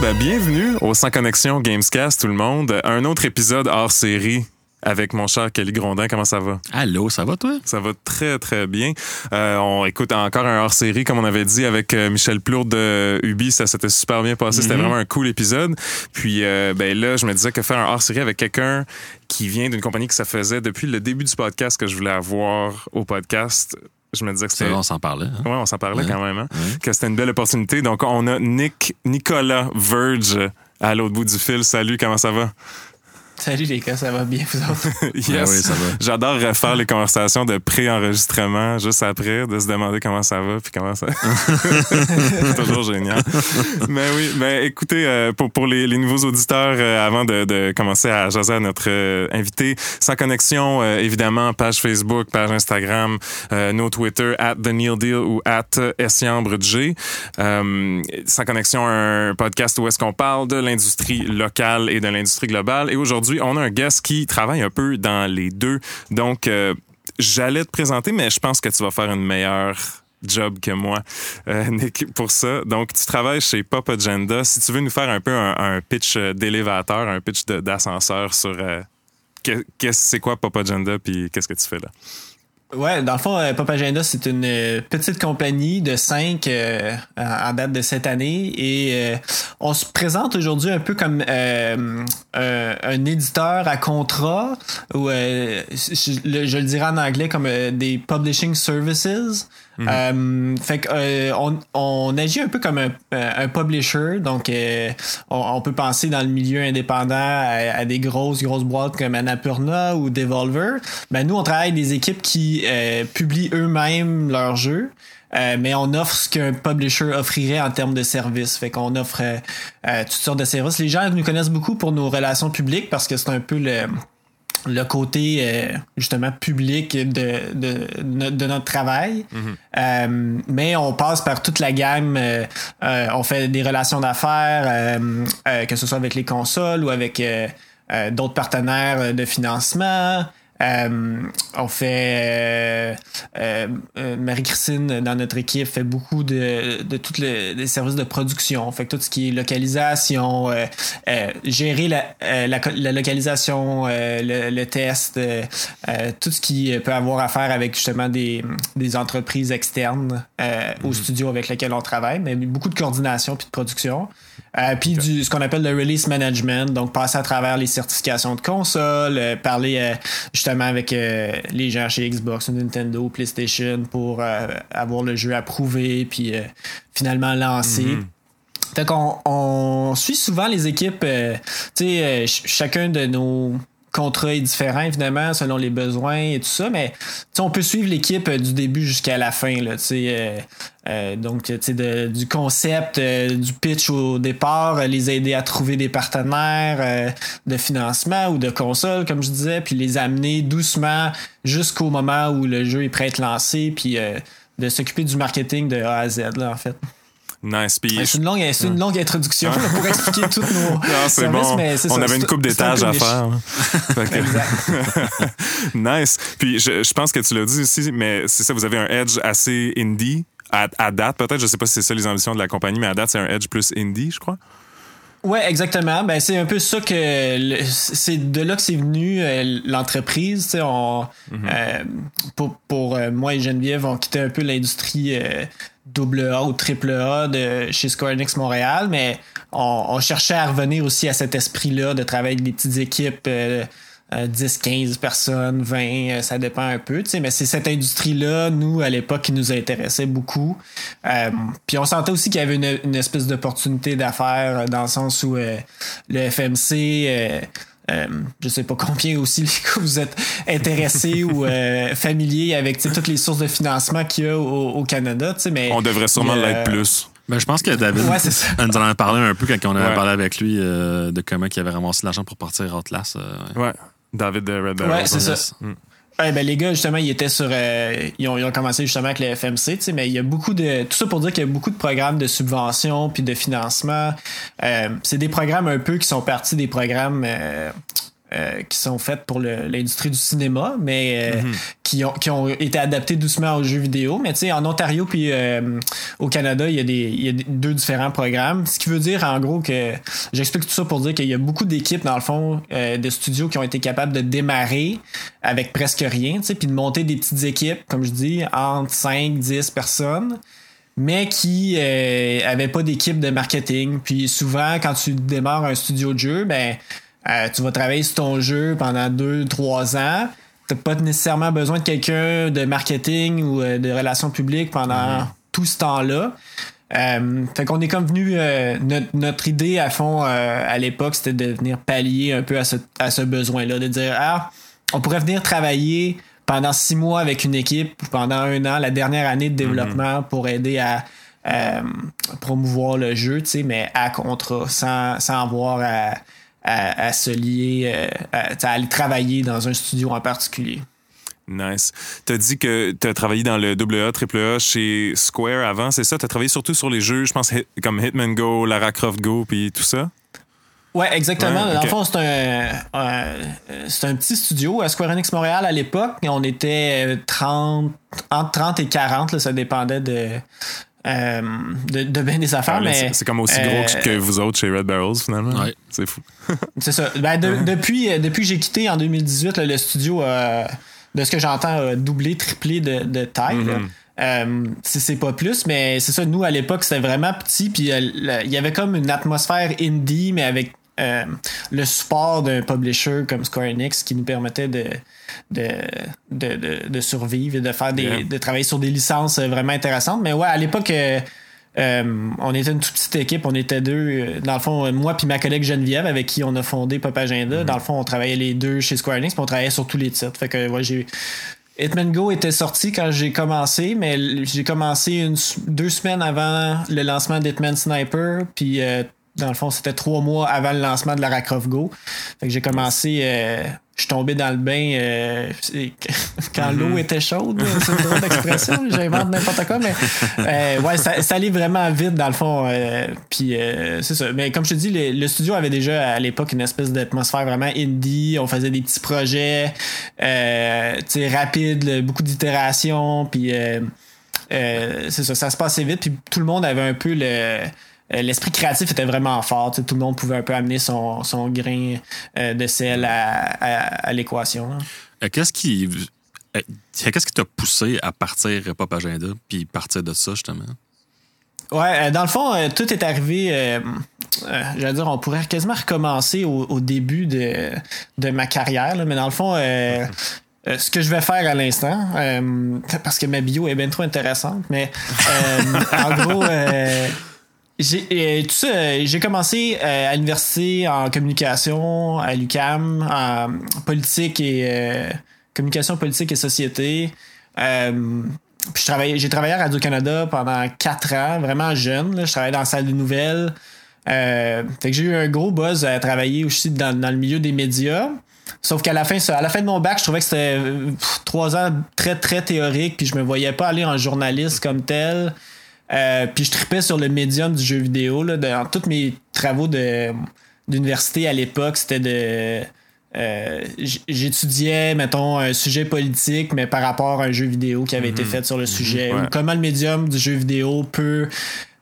ben bienvenue au Sans Connexion Gamescast tout le monde. Un autre épisode hors série avec mon cher Kelly Grondin. Comment ça va? Allô, ça va toi? Ça va très, très bien. Euh, on écoute encore un hors-série, comme on avait dit, avec euh, Michel Plourde de Ubi. Ça s'était super bien passé. C'était Mhm. vraiment un cool épisode. Puis euh, ben là, je me disais que faire un hors-série avec quelqu'un qui vient d'une compagnie que ça faisait depuis le début du podcast que je voulais avoir au podcast, je me disais que c'était... on s'en parlait. hein? Ouais, on s'en parlait Ouais. quand même, hein? Ouais. que c'était une belle opportunité. Donc, on a Nick, Nicolas Verge à l'autre bout du fil. Salut, comment ça va? Salut les gars, ça va bien vous autres? yes. Ben oui, ça va. J'adore refaire les conversations de pré-enregistrement juste après, de se demander comment ça va puis comment ça. C'est toujours génial. Mais oui, ben écoutez, euh, pour, pour les, les nouveaux auditeurs, euh, avant de, de commencer à jaser à notre euh, invité, sans connexion, évidemment, page Facebook, page Instagram, nos Twitter, at The Neil Deal ou at Essiambre G. Sans connexion, un podcast où est-ce qu'on parle de l'industrie locale et de l'industrie globale. Et aujourd'hui, on a un guest qui travaille un peu dans les deux. Donc, euh, j'allais te présenter, mais je pense que tu vas faire une meilleure job que moi, euh, Nick, pour ça. Donc, tu travailles chez Pop Agenda. Si tu veux nous faire un peu un, pitch euh, d'élévateur, un pitch d'ascenseur sur euh, que- qu'est-ce c'est quoi Pop Agenda puis qu'est-ce que tu fais là? Ouais, dans le fond, euh, c'est une euh, petite compagnie de cinq euh, en date de cette année et euh, on se présente aujourd'hui un peu comme euh, un, éditeur à contrat ou je, le- je le dirais en anglais comme des publishing services. Euh, fait que euh, on, agit un peu comme un, un publisher, donc euh, on, peut penser dans le milieu indépendant à, des grosses grosses boîtes comme Annapurna ou Devolver. Ben nous on travaille avec des équipes qui euh, publient eux-mêmes leurs jeux. Euh, mais on offre ce qu'un publisher offrirait en termes de services. Fait qu'on offre euh, euh, toutes sortes de services. Les gens nous connaissent beaucoup pour nos relations publiques parce que c'est un peu le le côté euh, justement public de, de, notre travail. Euh, mais on passe par toute la gamme. euh, on fait des relations d'affaires, que ce soit avec les consoles ou avec d'autres partenaires de financement. Euh, on fait euh, euh, euh, Marie-Christine dans notre équipe fait beaucoup de, de tous les, les services de production. Fait que tout ce qui est localisation, euh, euh, gérer la, euh, la, co- la localisation, euh, le, le test, euh, euh, tout ce qui peut avoir à faire avec justement des, des entreprises externes euh, au studio avec lesquelles on travaille, mais beaucoup de coordination puis de production. Euh, puis du ce qu'on appelle le release management, donc passer à travers les certifications de console, euh, parler euh, justement avec euh, les gens chez Xbox, Nintendo, PlayStation pour euh, avoir le jeu approuvé puis euh, finalement lancé. Fait qu'on on suit souvent les équipes, euh, tu sais, euh, ch- chacun de nos contrats est différent évidemment selon les besoins et tout ça, mais on peut suivre l'équipe euh, du début jusqu'à la fin là, euh, euh, donc, de- du concept, euh, du pitch au départ, les aider à trouver des partenaires de financement ou de console, comme je disais, puis les amener doucement jusqu'au moment où le jeu est prêt à être lancé, puis de s'occuper du marketing de A à Z, là, en fait. Nice. Puis C'est une longue, c'est une longue introduction là, pour expliquer toutes nos Non, c'est services, bon. mais c'est On ça, avait une coupe un d'étages à faire. hein. Que- nice. Puis je, je pense que tu l'as dit aussi, mais c'est ça, vous avez un edge assez indie. À, à date, peut-être, je sais pas si c'est ça les ambitions de la compagnie, mais à date, c'est un edge plus indie, je crois. Ouais, exactement. Ben c'est un peu ça que c'est de là que c'est venu euh, l'entreprise. Tu sais, on euh, pour, pour euh, moi et Geneviève, on quittait un peu l'industrie double A ou triple A de chez Square Enix Montréal, mais on, on cherchait à revenir aussi à cet esprit-là de travailler avec des petites équipes. euh, euh, 10, 15 personnes, 20, euh, ça dépend un peu, tu sais, mais c'est cette industrie-là, nous, à l'époque, qui nous intéressait beaucoup. Euh, puis on sentait aussi qu'il y avait une, une espèce d'opportunité d'affaires euh, dans le sens où euh, le FMC, euh, euh, je sais pas combien aussi les vous êtes intéressés ou euh, familiers avec toutes les sources de financement qu'il y a au, au Canada, tu sais, mais On devrait sûrement a- l'être plus. Ben, je pense que David Ouais, nous en a parlé un peu quand on avait Ouais. parlé avec lui euh, de comment il avait ramassé l'argent pour partir Outlast. euh, ouais. Ouais. David de Red Dead Ouais, c'est ça. Ben les gars, justement, ils étaient sur. euh, ils, ont, ils ont commencé justement avec le FMC, mais il y a beaucoup de. Tout ça pour dire qu'il y a beaucoup de programmes de subvention puis de financement. Euh, c'est des programmes un peu qui sont partis des programmes. euh, euh, qui sont faites pour l'industrie du cinéma, mais euh, qui, ont, qui ont été adaptées doucement aux jeux vidéo. Mais tu sais, en Ontario puis euh, au Canada, il y, a des, il y a deux différents programmes. Ce qui veut dire, en gros, que j'explique tout ça pour dire qu'il y a beaucoup d'équipes, dans le fond, euh, de studios qui ont été capables de démarrer avec presque rien, tu sais, puis de monter des petites équipes, comme je dis, entre 5, 10 personnes mais qui euh, avaient pas d'équipe de marketing. Puis souvent, quand tu démarres un studio de jeu, ben euh, tu vas travailler sur ton jeu pendant deux, trois ans. T'as pas nécessairement besoin de quelqu'un de marketing ou euh, de relations publiques pendant tout ce temps-là. Euh, fait qu'on est comme venu euh, notre, notre idée à fond euh, à l'époque, c'était de venir pallier un peu à ce, à ce besoin-là, de dire ah, on pourrait venir travailler pendant six mois avec une équipe ou pendant un an, la dernière année de développement pour aider à promouvoir le jeu, tu sais, mais à contrat, sans, sans avoir à, à, à se lier, euh, à, aller travailler dans un studio en particulier. Nice. T'as dit que t'as travaillé dans le AA, AAA chez Square avant, c'est ça? T'as travaillé surtout sur les jeux, je pense, hit- comme Hitman Go, Lara Croft Go, puis tout ça? Ouais, exactement. Ouais, Dans le fond, c'est un, un- c'est un petit studio à Square Enix Montréal à l'époque. On était 30, entre 30 et 40, là, ça dépendait de, euh, de, de bien des affaires. Ah, mais c'est comme aussi euh, gros que, que vous autres chez Red Barrels, finalement. Ouais. C'est fou. C'est ça. Ben, de- depuis, euh, depuis que j'ai quitté en 2018, là, le studio, euh, de ce que j'entends, a doublé, triplé de, de taille. Euh, c'est c'est pas plus, mais c'est ça. Nous, à l'époque, c'était vraiment petit. Puis il y avait comme une atmosphère indie, mais avec euh, le support d'un publisher comme Square Enix qui nous permettait de, de, de, de, de survivre et de faire des, Yeah. de travailler sur des licences euh, vraiment intéressantes. Mais ouais, à l'époque, euh, euh, on était une toute petite équipe, on était deux. euh, Dans le fond, moi puis ma collègue Geneviève, avec qui on a fondé Pop Agenda, dans le fond, on travaillait les deux chez Square Enix, puis on travaillait sur tous les titres. Fait que ouais, j'ai. Hitman Go était sorti quand j'ai commencé, mais j'ai commencé une, deux semaines avant le lancement d'Hitman Sniper, puis euh, dans le fond, c'était trois mois avant le lancement de Lara Croft Go. Fait que j'ai commencé, euh, je suis tombé dans le bain euh, quand l'eau était chaude. C'est une drôle d'expression, j'invente n'importe quoi, mais euh, ouais, ça, ça allait vraiment vite dans le fond. euh, puis c'est ça. Mais comme je te dis, le, le studio avait déjà à l'époque une espèce d'atmosphère vraiment indie. On faisait des petits projets, rapides, beaucoup d'itérations, puis c'est ça, ça se passait vite, puis tout le monde avait un peu le l'esprit créatif était vraiment fort. Tout le monde pouvait un peu amener son, son grain euh, de sel à, à- à l'équation. hein. Euh, Qu'est-ce qui. euh, Qu'est-ce qui t'a poussé à partir Pop Agenda puis partir de ça, justement? Ouais, euh, dans le fond, euh, tout est arrivé. Euh, euh, J'allais dire, on pourrait quasiment recommencer au, au début de, de ma carrière, là, mais dans le fond, euh, euh, ce que je vais faire à l'instant, euh, parce que ma bio est bien trop intéressante, mais euh, en gros, euh, j'ai tout ça, euh, j'ai commencé euh, à l'université en communication à l'UCAM, en politique et euh, communication politique et société. Puis j'ai travaillé à Radio-Canada pendant quatre ans, vraiment jeune. là. Je travaillais dans la salle de nouvelles. Fait que j'ai eu un gros buzz à travailler aussi dans, dans le milieu des médias. Sauf qu'à la fin, à la fin de mon bac, je trouvais que c'était trois ans très, très théorique, puis je me voyais pas aller en journaliste comme tel. Euh, puis je tripais sur le médium du jeu vidéo. Là, dans tous mes travaux de, d'université à l'époque, c'était de. euh, j'étudiais, mettons, un sujet politique, mais par rapport à un jeu vidéo qui avait été fait sur le sujet. Ouais. Ou comment le médium du jeu vidéo peut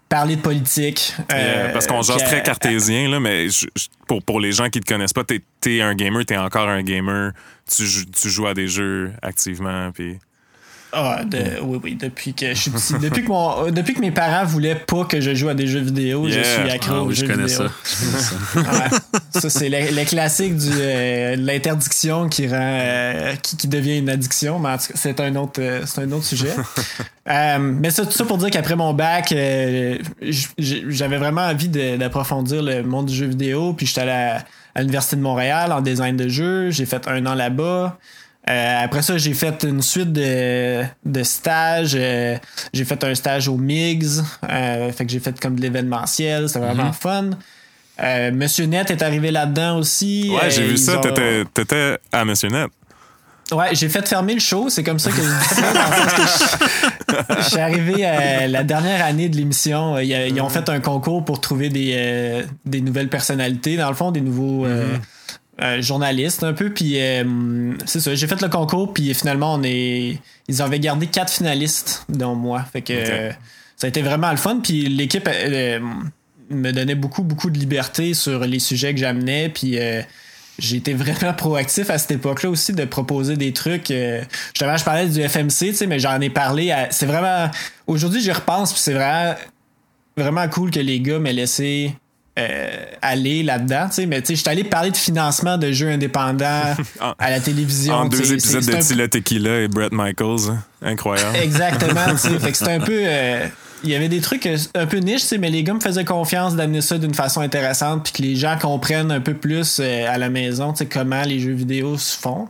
parler de politique. Euh, parce qu'on jase très cartésien, là, mais je- pour, pour les gens qui te connaissent pas, t'es es un gamer, t'es encore un gamer, tu, tu joues à des jeux activement, puis... Ah, de- oui, oui, depuis que je suis petit. depuis, que mon, euh, depuis que mes parents voulaient pas que je joue à des jeux vidéo, je suis accro Ah aux oui, je jeux connais vidéo. ça. Je connais ça. Ouais. ça, c'est le, le classique du, euh, de l'interdiction qui rend euh, qui, qui devient une addiction, mais en tout cas, c'est un autre euh, c'est un autre sujet. Euh, mais ça, tout ça pour dire qu'après mon bac, euh, j'avais vraiment envie d'approfondir le monde du jeu vidéo, puis j'étais allé à, à l'Université de Montréal en design de jeu, j'ai fait un an là-bas. Euh, après ça, j'ai fait une suite de, de stages. Euh, j'ai fait un stage au MIGS. Euh, fait que j'ai fait comme de l'événementiel. C'était vraiment fun. Euh, Monsieur Net est arrivé là-dedans aussi. Ouais, j'ai vu ça, ont- t'étais à Monsieur Net. Ouais, j'ai fait fermer le show, c'est comme ça que je dis ça. dans le sens que je, je suis arrivé à la dernière année de l'émission. Ils, ils ont fait un concours pour trouver des, des nouvelles personnalités, dans le fond, des nouveaux. Euh, journaliste un peu. Puis c'est ça, j'ai fait le concours, puis finalement, on est. Ils avaient gardé quatre finalistes, dont moi. Fait que ça a été vraiment le fun. Puis l'équipe me donnait beaucoup, beaucoup de liberté sur les sujets que j'amenais. Puis j'ai été vraiment proactif à cette époque-là aussi de proposer des trucs. Euh, justement, je parlais du FMC, tu sais, mais j'en ai parlé. C'est vraiment. Aujourd'hui, j'y repense, puis c'est vraiment, vraiment cool que les gars m'aient laissé euh, aller là-dedans, tu sais. Mais tu sais, je suis allé parler de financement de jeux indépendants à la télévision. En deux épisodes de Tila Tequila et Brett Michaels. Hein. Incroyable. Exactement, tu sais. fait que c'était un peu. Euh, il y avait des trucs un peu niches, mais les gars me faisaient confiance d'amener ça d'une façon intéressante, puis que les gens comprennent un peu plus euh, à la maison comment les jeux vidéo se font.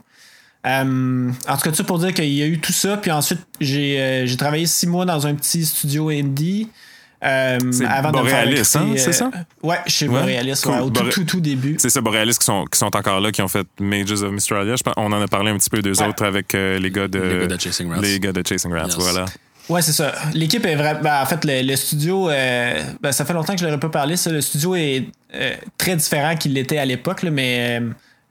Euh, en tout cas, ça pour dire qu'il y a eu tout ça, puis ensuite j'ai euh, travaillé six mois dans un petit studio indie. Euh, avant Borealis, hein, c'est ça? Ouais, chez Borealis, au tout, tout, début. C'est ça, Borealis qui sont, qui sont encore là, qui ont fait Mages of Mystralia. on en a parlé un petit peu d'eux autres avec les gars de, les gars de Chasing Rats. Les gars de Chasing Rats, voilà. Ouais, c'est ça. L'équipe est vraiment. Ben, en fait, le, studio, euh, ben, ça fait longtemps que je n'aurais pas parlé. Ça. Le studio est euh, très différent qu'il l'était à l'époque, mais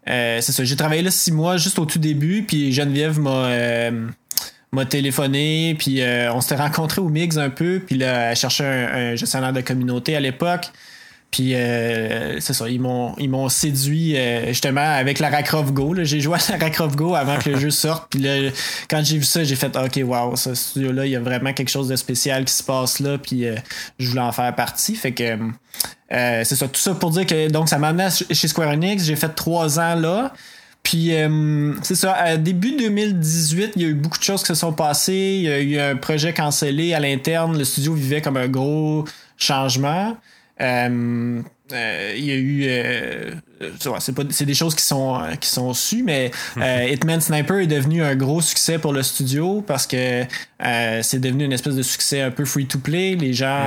euh, c'est ça. J'ai travaillé là six mois juste au tout début, puis Geneviève m'a m'a téléphoné, puis on s'était rencontrés au Mix un peu, puis là, elle cherchait un gestionnaire de communauté à l'époque. Puis euh, c'est ça, ils m'ont ils m'ont séduit euh, justement avec Lara Croft Go. J'ai joué à Lara Croft Go avant que le jeu sorte. Puis là, quand j'ai vu ça, j'ai fait OK, wow, ce studio-là, il y a vraiment quelque chose de spécial qui se passe là. Puis euh, je voulais en faire partie. Fait que c'est ça, tout ça pour dire que donc ça m'a amené chez Square Enix. J'ai fait trois ans là. Puis c'est ça, à début 2018, il y a eu beaucoup de choses qui se sont passées. Il y a eu un projet cancellé à l'interne. Le studio vivait comme un gros changement. Euh, euh, il y a eu euh, c'est des choses qui sont qui sont sues mais Hitman Sniper est devenu un gros succès pour le studio parce que c'est devenu une espèce de succès un peu free to play les gens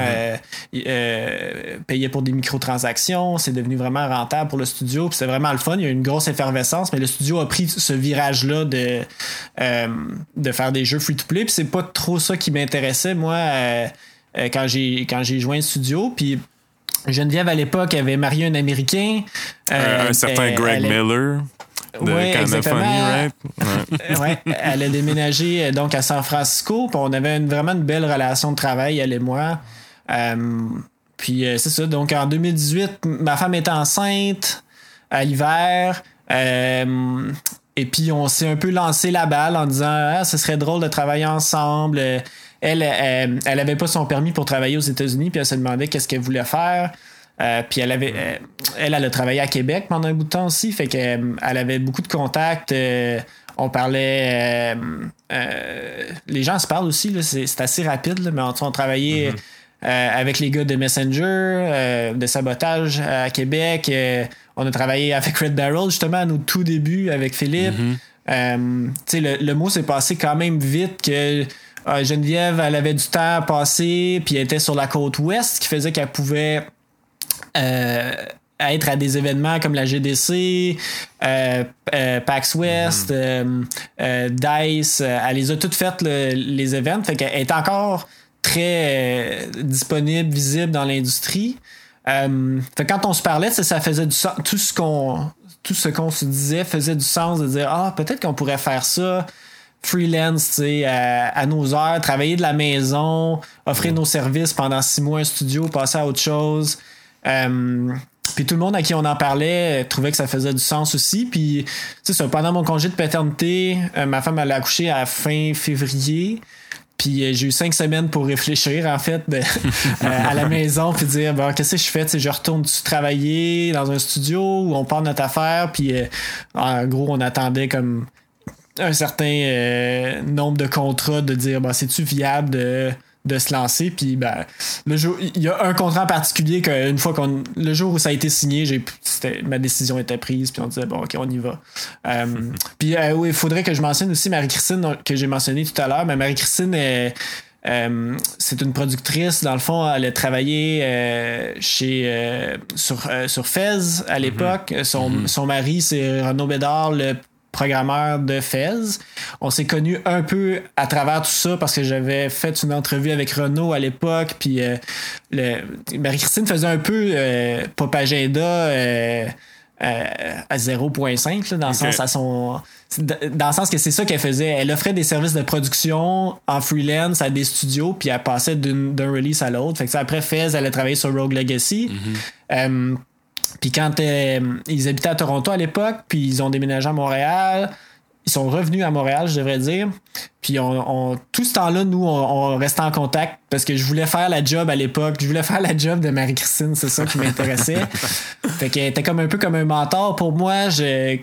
mm-hmm. payaient pour des microtransactions. C'est devenu vraiment rentable pour le studio. C'est vraiment le fun. Il y a une grosse effervescence mais le studio a pris ce virage là de de faire des jeux free to play puis c'est pas trop ça qui m'intéressait moi quand j'ai quand j'ai joint le studio. Puis Geneviève, à l'époque, avait marié un Américain. un certain euh, Greg Miller. De ouais, right? Ouais. elle a déménagé euh, donc à San Francisco. on avait vraiment une belle relation de travail, elle et moi. Euh, puis c'est ça. Donc en 2018, ma femme était enceinte à l'hiver. et puis on s'est un peu lancé la balle en disant ah, ce serait drôle de travailler ensemble elle, elle, elle avait pas son permis pour travailler aux États-Unis, puis elle se demandait qu'est-ce qu'elle voulait faire. Euh, puis elle avait, euh, elle, elle a travaillé à Québec pendant un bout de temps aussi, fait qu'elle euh, elle avait beaucoup de contacts. on parlait, les gens se parlent aussi, c'est assez rapide, mais on, on travaillait mm-hmm. avec les gars de Messenger, de sabotage à Québec. on a travaillé avec Red Barrel justement à nos tout débuts avec Philippe. Mm-hmm. le, le, mot s'est passé quand même vite que euh, Geneviève, elle avait du temps à passer, puis elle était sur la côte ouest, ce qui faisait qu'elle pouvait euh, être à des événements comme la GDC, euh, PAX West, mhm. DICE. elle les a toutes faites, les événements. Fait qu'elle est encore très disponible, visible dans l'industrie. fait quand on se parlait, ça, faisait du sens. Tout ce qu'on tout ce qu'on se disait faisait du sens de dire Ah, peut-être qu'on pourrait faire ça freelance, tu sais, à, nos heures, travailler de la maison, offrir nos services pendant six mois un studio, passer à autre chose. Euh, puis tout le monde à qui on en parlait trouvait que ça faisait du sens aussi. Puis, tu sais, pendant mon congé de paternité, euh, ma femme elle a accouché à fin février. Puis euh, j'ai eu cinq semaines pour réfléchir, en fait, à la maison, puis dire, bon, qu'est-ce que je fais? je retourne travailler dans un studio où on part notre affaire, puis en gros, on attendait comme un certain euh, nombre de contrats de dire bah, c'est-tu viable de, de se lancer? Puis ben le jour il y a un contrat en particulier qu'une fois qu'on le jour où ça a été signé j'ai ma décision était prise puis on disait bon ok on y va euh, puis euh, oui il faudrait que je mentionne aussi Marie-Christine que j'ai mentionné tout à l'heure mais Marie-Christine c'est une productrice. Dans le fond, elle a travaillé chez sur, sur Fez à l'époque. Son, mm-hmm. son, mari, c'est Renaud Bédard, le programmeur de Fez. On s'est connus un peu à travers tout ça parce que j'avais fait une entrevue avec Renault à l'époque, puis euh, Marie-Christine faisait un peu euh, pop agenda. Euh, à 0.5 dans le sens à son dans le sens que c'est ça qu'elle faisait elle offrait des services de production en freelance à des studios puis elle passait d'un release à l'autre fait que ça, après Fez elle a travaillé sur Rogue Legacy mm-hmm. Puis quand ils habitaient à Toronto à l'époque puis ils ont déménagé à Montréal ils sont revenus à Montréal, je devrais dire. Puis on, tout ce temps-là, nous, on, restait en contact parce que je voulais faire la job à l'époque. Je voulais faire la job de Marie-Christine, c'est ça qui m'intéressait. fait qu'elle était comme un peu comme un mentor pour moi. Je,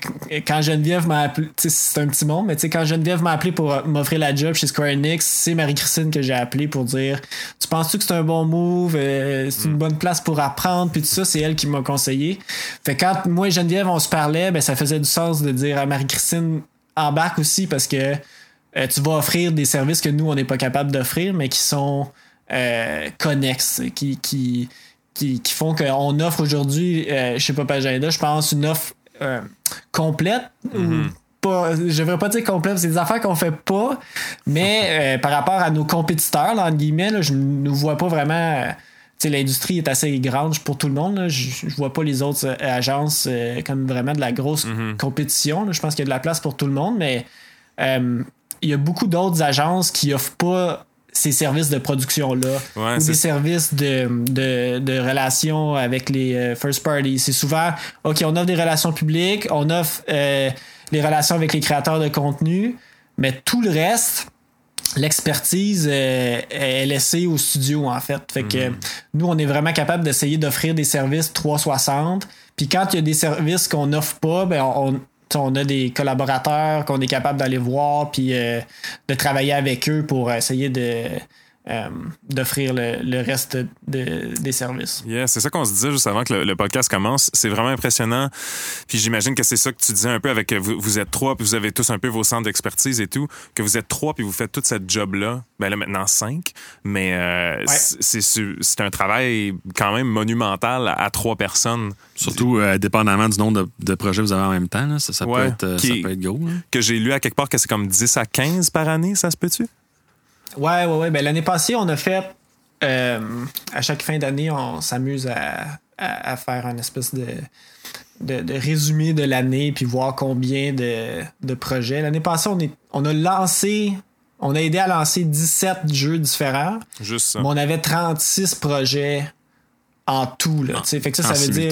quand Geneviève m'a appelé, c'est un petit monde, mais quand Geneviève m'a appelé pour m'offrir la job chez Square Enix, c'est Marie-Christine que j'ai appelé pour dire Tu penses-tu que c'est un bon move? Euh, C'est une mm. bonne place pour apprendre Puis tout ça, c'est elle qui m'a conseillé. Fait quand moi et Geneviève, on se parlait, ben, ça faisait du sens de dire à Marie-Christine embarque aussi parce que euh, tu vas offrir des services que nous, on n'est pas capable d'offrir, mais qui sont euh, connexes, qui, qui, qui, font qu'on offre aujourd'hui euh, chez Pop Agenda, je pense, une offre complète. Mm-hmm. pas, je ne pas dire complète, c'est des affaires qu'on fait pas, mais par rapport à nos compétiteurs, là, entre guillemets, je ne vois pas vraiment l'industrie est assez grande pour tout le monde. Je, ne vois pas les autres euh, agences euh, comme vraiment de la grosse mhm. compétition. Je pense qu'il y a de la place pour tout le monde, mais euh, il y a beaucoup d'autres agences qui offrent pas ces services de production-là ou des services de, de, relations avec les first parties. C'est souvent, OK, on offre des relations publiques, on offre les relations avec les créateurs de contenu, mais tout le reste, l'expertise est laissée au studio en fait. Fait que mhm. nous on est vraiment capable d'essayer d'offrir des services 360. Puis quand il y a des services qu'on n'offre pas, ben on, on a des collaborateurs qu'on est capable d'aller voir puis euh, de travailler avec eux pour essayer de euh, d'offrir le, reste des services. Yeah, c'est ça qu'on se disait juste avant que le, podcast commence. C'est vraiment impressionnant. Puis j'imagine que c'est ça que tu disais un peu avec vous, vous êtes trois, puis vous avez tous un peu vos centres d'expertise et tout, que vous êtes trois, puis vous faites toute cette job-là. Ben là, maintenant, cinq. Mais euh, c'est un travail quand même monumental à, trois personnes. Surtout euh, dépendamment du nombre de, projets que vous avez en même temps. Ça, peut être, ça peut être go. Que j'ai lu à quelque part que c'est comme 10 à 15 par année, ça se peut-tu? Ouais, ouais, ouais. Ben, l'année passée, on a fait. Euh, à chaque fin d'année, on s'amuse à, faire un espèce de, de, résumé de l'année puis voir combien de, projets. L'année passée, on, est, on a lancé. On a aidé à lancer 17 jeux différents. Juste ça. Mais on avait 36 projets en tout. Là, fait que ça, ça veut dire.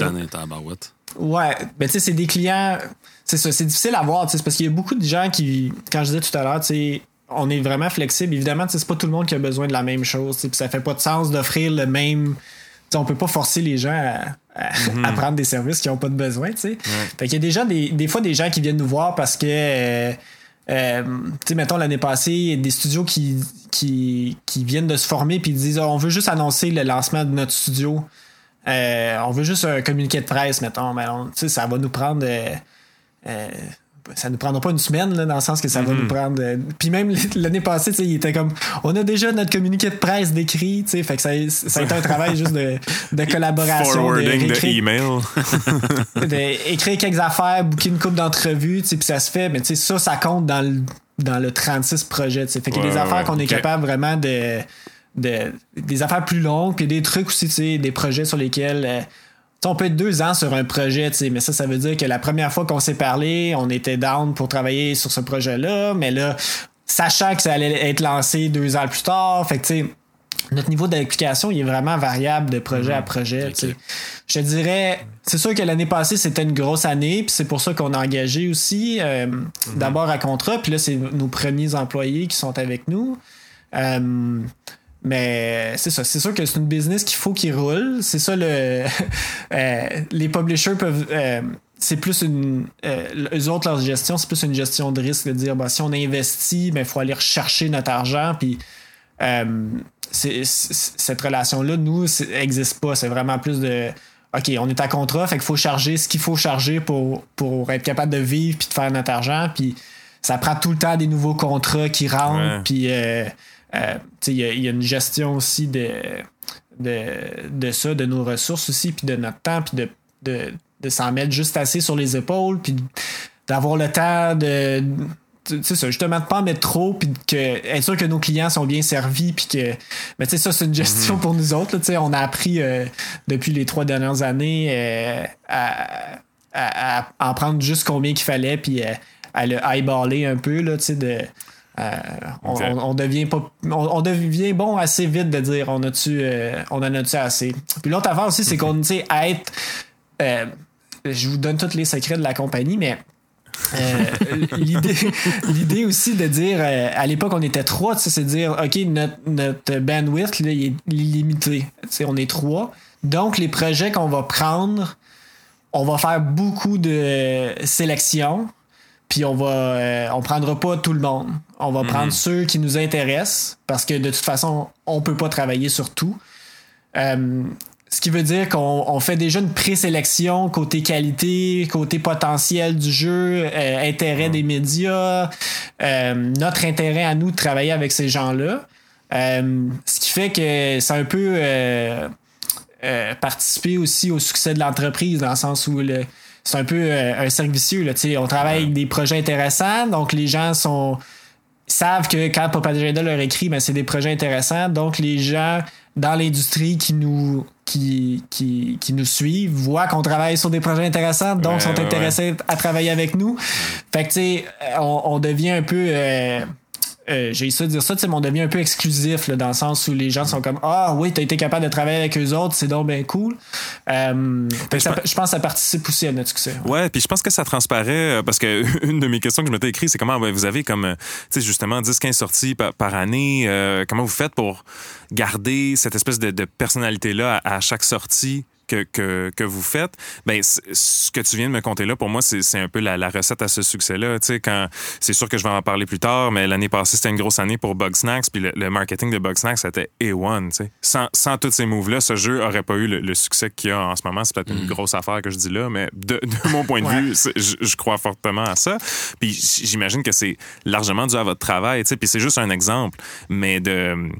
Ouais, ben tu sais, c'est des clients. C'est ça, c'est difficile à voir, c'est parce qu'il y a beaucoup de gens qui, quand je disais tout à l'heure, tu sais, on est vraiment flexible. Évidemment, c'est pas tout le monde qui a besoin de la même chose. Puis ça fait pas de sens d'offrir le même. On on peut pas forcer les gens à, mhm. prendre des services qui n'ont pas de besoin. Fait qu'il y a déjà des, des fois des gens qui viennent nous voir parce que. Euh, euh, tu sais, mettons l'année passée, il y a des studios qui, qui, viennent de se former puis ils disent ah, on veut juste annoncer le lancement de notre studio. Euh, on veut juste un communiqué de presse, mettons. Mais ça va nous prendre ça ne prendra pas une semaine, dans le sens que ça va nous mm-hmm. prendre. Euh, puis même l'année passée, il était comme. On a déjà notre communiqué de presse décrit, fait que ça, ça a été un travail juste de, de collaboration. Forwarding de, email. écrire quelques affaires, booker une coupe d'entrevues, puis ça se fait, mais ça, ça compte dans le, dans le 36 projets. Fait qu'il y a des affaires qu'on est capable vraiment de, de. des affaires plus longues, puis des trucs aussi, des projets sur lesquels. Euh, on peut être deux ans sur un projet, mais ça, ça veut dire que la première fois qu'on s'est parlé, on était down pour travailler sur ce projet-là, mais là, sachant que ça allait être lancé deux ans plus tard, fait que, notre niveau d'application, il est vraiment variable de projet à mhm. projet. Je dirais, c'est sûr que l'année passée, c'était une grosse année, puis c'est pour ça qu'on a engagé aussi, euh, mhm. d'abord à contrat, puis là, c'est nos premiers employés qui sont avec nous. Euh, mais c'est ça, c'est sûr que c'est une business qu'il faut qu'il roule. C'est ça le. Euh, les publishers peuvent. Euh, c'est plus une. Euh, eux autres, leur gestion, c'est plus une gestion de risque de dire bah, si on investit, il ben, faut aller rechercher notre argent. Puis cette relation-là, nous, n'existe pas. C'est vraiment plus de. OK, on est à contrat, fait qu'il faut charger ce qu'il faut charger pour, pour être capable de vivre puis de faire notre argent. Puis ça prend tout le temps des nouveaux contrats qui rentrent. Puis euh, il y, a une gestion aussi de, de, ça, de nos ressources aussi, puis de notre temps, puis de, de, s'en mettre juste assez sur les épaules, puis d'avoir le temps de sais ça, justement de pas en mettre trop puis que être sûr que nos clients sont bien servis puis que mais tu sais ça c'est une gestion mhm. pour nous autres tu sais on a appris euh, depuis les trois dernières années euh, à, à, en prendre juste combien qu'il fallait, puis à, le eyeballer un peu, là, tu de. on, devient pas, on, devient bon assez vite de dire on a-tu on en a-tu assez. Puis l'autre affaire aussi, c'est qu'on sait être je vous donne tous les secrets de la compagnie, mais euh, l'idée aussi de dire euh, à l'époque on était trois c'est de dire ok notre, bandwidth là, il est limité on est trois donc les projets qu'on va prendre on va faire beaucoup de sélection puis on va euh, on prendra pas tout le monde on va prendre mhm. ceux qui nous intéressent parce que de toute façon on peut pas travailler sur tout ce qui veut dire qu'on fait déjà une présélection côté qualité, côté potentiel du jeu, euh, intérêt des médias, euh, notre intérêt à nous de travailler avec ces gens-là. Euh, ce qui fait que c'est un peu participer aussi au succès de l'entreprise dans le sens où c'est un peu un cercle vicieux. Là, on travaille avec des projets intéressants, donc les gens sont savent que quand Papa Agenda leur écrit, ben, c'est des projets intéressants. Donc les gens dans l'industrie qui nous qui, qui, qui, nous suivent voient qu'on travaille sur des projets intéressants, donc sont intéressés à travailler avec nous. Fait que tu sais, on, on, devient un peu euh, euh, j'ai essayé de dire ça, mais on devient un peu exclusif là, dans le sens où les gens sont comme Ah oui, t'as été capable de travailler avec eux autres, c'est donc bien cool. Euh, je, pense que ça participe aussi à notre succès. Ouais, puis je pense que ça transparaît euh, parce que une de mes questions que je m'étais écrite, c'est comment ben, vous avez comme tu sais justement 10-15 sorties par, année, comment vous faites pour garder cette espèce de, personnalité-là à chaque sortie? Que, que, que vous faites, ben ce que tu viens de me conter là, pour moi, c'est un peu la, la, recette à ce succès-là. Tu sais, quand c'est sûr que je vais en parler plus tard, mais l'année passée, c'était une grosse année pour Bugsnax, puis le, marketing de Bugsnax, c'était A1. Tu sais. Sans, sans tous ces moves-là, ce jeu aurait pas eu le, succès qu'il a en ce moment. C'est peut-être une mm. grosse affaire que je dis là, mais de, de mon point de vue, je, je, crois fortement à ça. Puis j'imagine que c'est largement dû à votre travail. Tu sais, puis c'est juste un exemple, mais de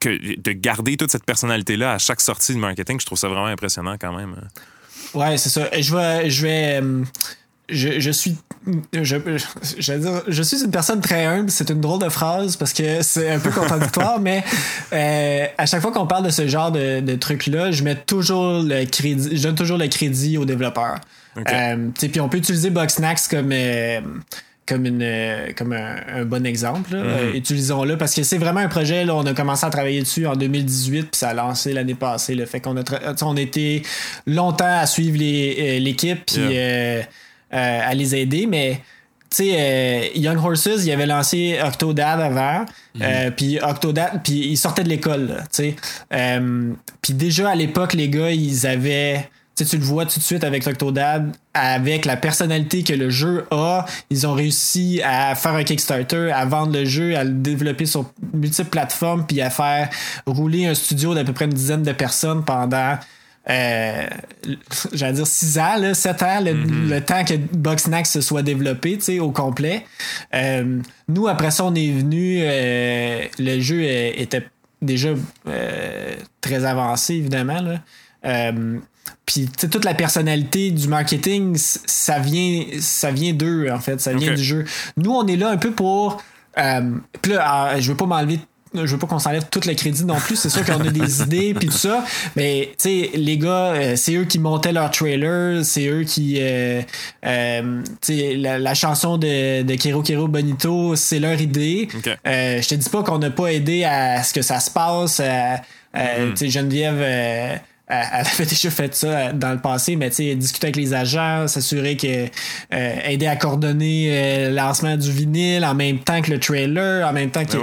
que de garder toute cette personnalité-là à chaque sortie de marketing, je trouve ça vraiment impressionnant quand même. Ouais, c'est ça. Je vais. Je, vais, euh, je, suis. Je, dire, je suis une personne très humble. C'est une drôle de phrase parce que c'est un peu contradictoire, mais euh, à chaque fois qu'on parle de ce genre de, de truc-là, je mets toujours le crédit. Je donne toujours le crédit aux développeurs. Euh, puis on peut utiliser Boxnax comme comme une euh, comme un, bon exemple. Mhm. Euh, utilisons-le parce que c'est vraiment un projet. Là, on a commencé à travailler dessus en 2018 puis ça a lancé l'année passée. Le fait qu'on a on était longtemps à suivre euh, l'équipe puis à les aider, mais tu sais, Young Horses, il avait lancé Octodad avant, mhm. puis Octodad, puis il sortait de l'école, tu sais. puis déjà à l'époque, les gars, ils avaient tu le vois tout de suite avec Octodad, avec la personnalité que le jeu a, ils ont réussi à faire un Kickstarter, à vendre le jeu, à le développer sur multiples plateformes, puis à faire rouler un studio d'à peu près une dizaine de personnes pendant euh, j'allais dire 6 ans, là, 7 ans, mm-hmm. le, temps que Boxnax se soit développé au complet. Euh, nous, après ça, on est venu, euh, le jeu était déjà très avancé, évidemment. Là. Puis toute la personnalité du marketing, ça vient, ça vient d'eux, en fait. Ça vient du jeu. Nous, on est là un peu pour. Euh, puis là, ah, je veux pas m'enlever je veux pas qu'on s'enlève tout le crédit non plus. C'est sûr qu'on a des idées puis tout ça. Mais tu sais, les gars, euh, c'est eux qui montaient leur trailer, c'est eux qui, euh, euh tu sais, la, chanson de, de Kero Kero Bonito, c'est leur idée. Je te dis pas qu'on n'a pas aidé à ce que ça se passe. Mm-hmm. Tu sais, Geneviève elle avait déjà fait ça euh, dans le passé, mais tu sais, discuter avec les agents, s'assurer que euh, aider à coordonner euh, le lancement du vinyle en même temps que le trailer, en même temps que.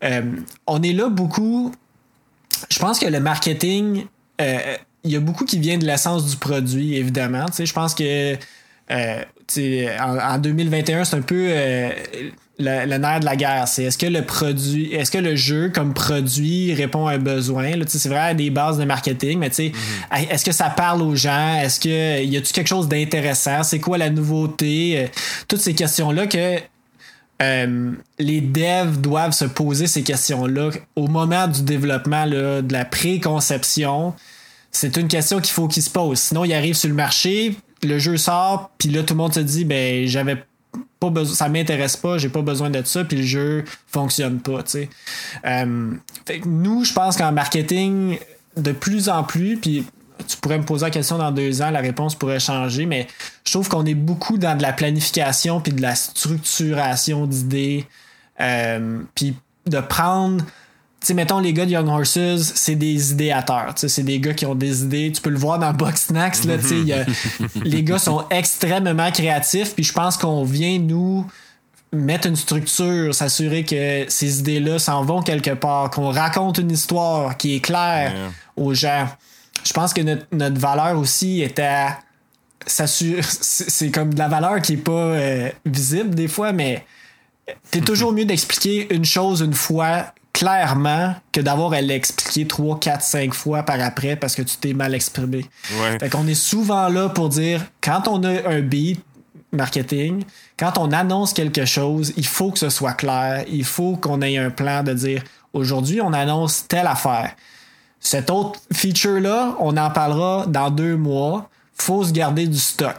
Ben on est là beaucoup. Je pense que le marketing, il y a beaucoup qui vient de l'essence du produit, évidemment. Tu sais, je pense que en, en, 2021, c'est un peu le, nerf de la guerre. C'est est-ce que le produit, est-ce que le jeu comme produit répond à un besoin? C'est vrai des bases de marketing, mais tu mm-hmm. est-ce que ça parle aux gens? Est-ce que y a-tu quelque chose d'intéressant? C'est quoi la nouveauté? Euh, toutes ces questions-là que euh, les devs doivent se poser ces questions-là au moment du développement, là, de la préconception. C'est une question qu'il faut qu'ils se posent. Sinon, il arrive sur le marché, le jeu sort, puis là, tout le monde se dit, ben, j'avais pas besoin, ça m'intéresse pas, j'ai pas besoin de ça, puis le jeu fonctionne pas, tu sais. Euh, nous, je pense qu'en marketing, de plus en plus, puis tu pourrais me poser la question dans deux ans, la réponse pourrait changer, mais je trouve qu'on est beaucoup dans de la planification puis de la structuration d'idées, euh, puis de prendre sais, mettons, les gars de Young Horses, c'est des idéateurs. Tu sais, c'est des gars qui ont des idées. Tu peux le voir dans Box Snacks, là, les gars sont extrêmement créatifs, puis je pense qu'on vient nous mettre une structure, s'assurer que ces idées-là s'en vont quelque part, qu'on raconte une histoire qui est claire aux gens. Je pense que notre, notre valeur aussi est à s'assurer. C'est comme de la valeur qui est pas euh, visible des fois, mais c'est toujours mieux d'expliquer une chose une fois clairement que d'avoir à l'expliquer 3, 4, 5 fois par après parce que tu t'es mal exprimé. Ouais. Fait qu'on est souvent là pour dire quand on a un beat marketing, quand on annonce quelque chose, il faut que ce soit clair, il faut qu'on ait un plan de dire aujourd'hui on annonce telle affaire. Cette autre feature-là, on en parlera dans deux mois. Faut se garder du stock.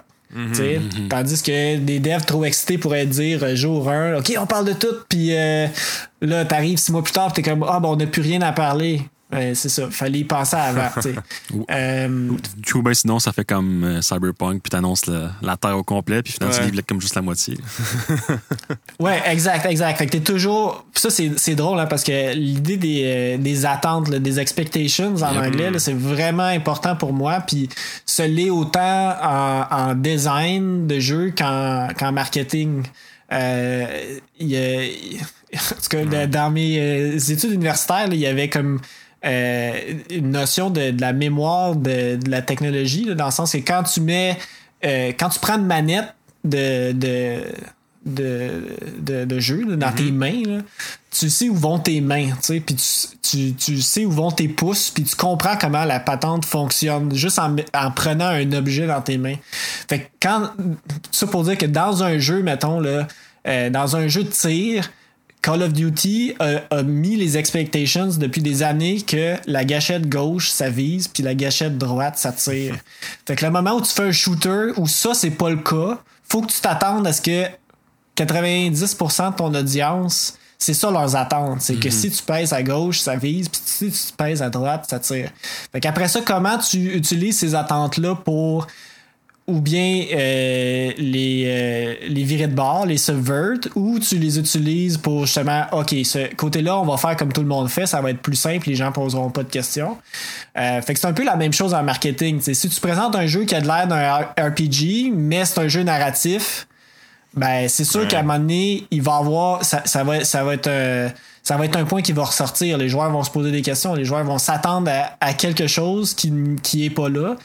T'sais, Tandis que des devs trop excités pourraient dire euh, jour 1, OK, on parle de tout, puis euh, là, t'arrives six mois plus tard, t'es comme Ah, bon, on n'a plus rien à parler. C'est ça, fallait y penser avant. Euh, Ou ben, sinon, ça fait comme euh, Cyberpunk, puis t'annonces la Terre au complet, puis finalement, Ouais. tu livres comme juste la moitié. Ouais, exact, exact. Fait que t'es toujours. pis ça, c'est, c'est drôle, hein, parce que l'idée des, euh, des attentes, là, des expectations en Yep. anglais, c'est vraiment important pour moi. Puis ce l'est autant en, en design de jeu qu'en, qu'en marketing. Euh, il y a- en tout cas, dans mes euh, études universitaires, il y avait comme. Euh, une notion de, de la mémoire de, de la technologie, là, dans le sens que quand tu mets, euh, quand tu prends une manette de, de, de, de, de jeu là, dans tes mains, là, tu sais où vont tes mains, tu sais, puis tu, tu, tu sais où vont tes pouces, puis tu comprends comment la patente fonctionne juste en, en prenant un objet dans tes mains. Fait que quand, ça pour dire que dans un jeu, mettons, là, euh, dans un jeu de tir, Call of Duty a, a mis les expectations depuis des années que la gâchette gauche, ça vise, puis la gâchette droite, ça tire. fait que le moment où tu fais un shooter, où ça, c'est pas le cas, faut que tu t'attendes à ce que 90% de ton audience, c'est ça leurs attentes. C'est que si tu pèses à gauche, ça vise, puis si tu pèses à droite, ça tire. Fait qu'après ça, comment tu utilises ces attentes-là pour ou bien euh, les, euh, les virer de bord, les subvert, ou tu les utilises pour justement, OK, ce côté-là, on va faire comme tout le monde fait, ça va être plus simple, les gens poseront pas de questions. Euh, fait que c'est un peu la même chose en marketing. T'sais, si tu présentes un jeu qui a de l'air d'un RPG, mais c'est un jeu narratif, ben c'est sûr Ouais. qu'à un moment donné, il va avoir. Ça, ça va, ça va être un. Ça va être un point qui va ressortir. Les joueurs vont se poser des questions. Les joueurs vont s'attendre à, quelque chose qui, qui est pas là.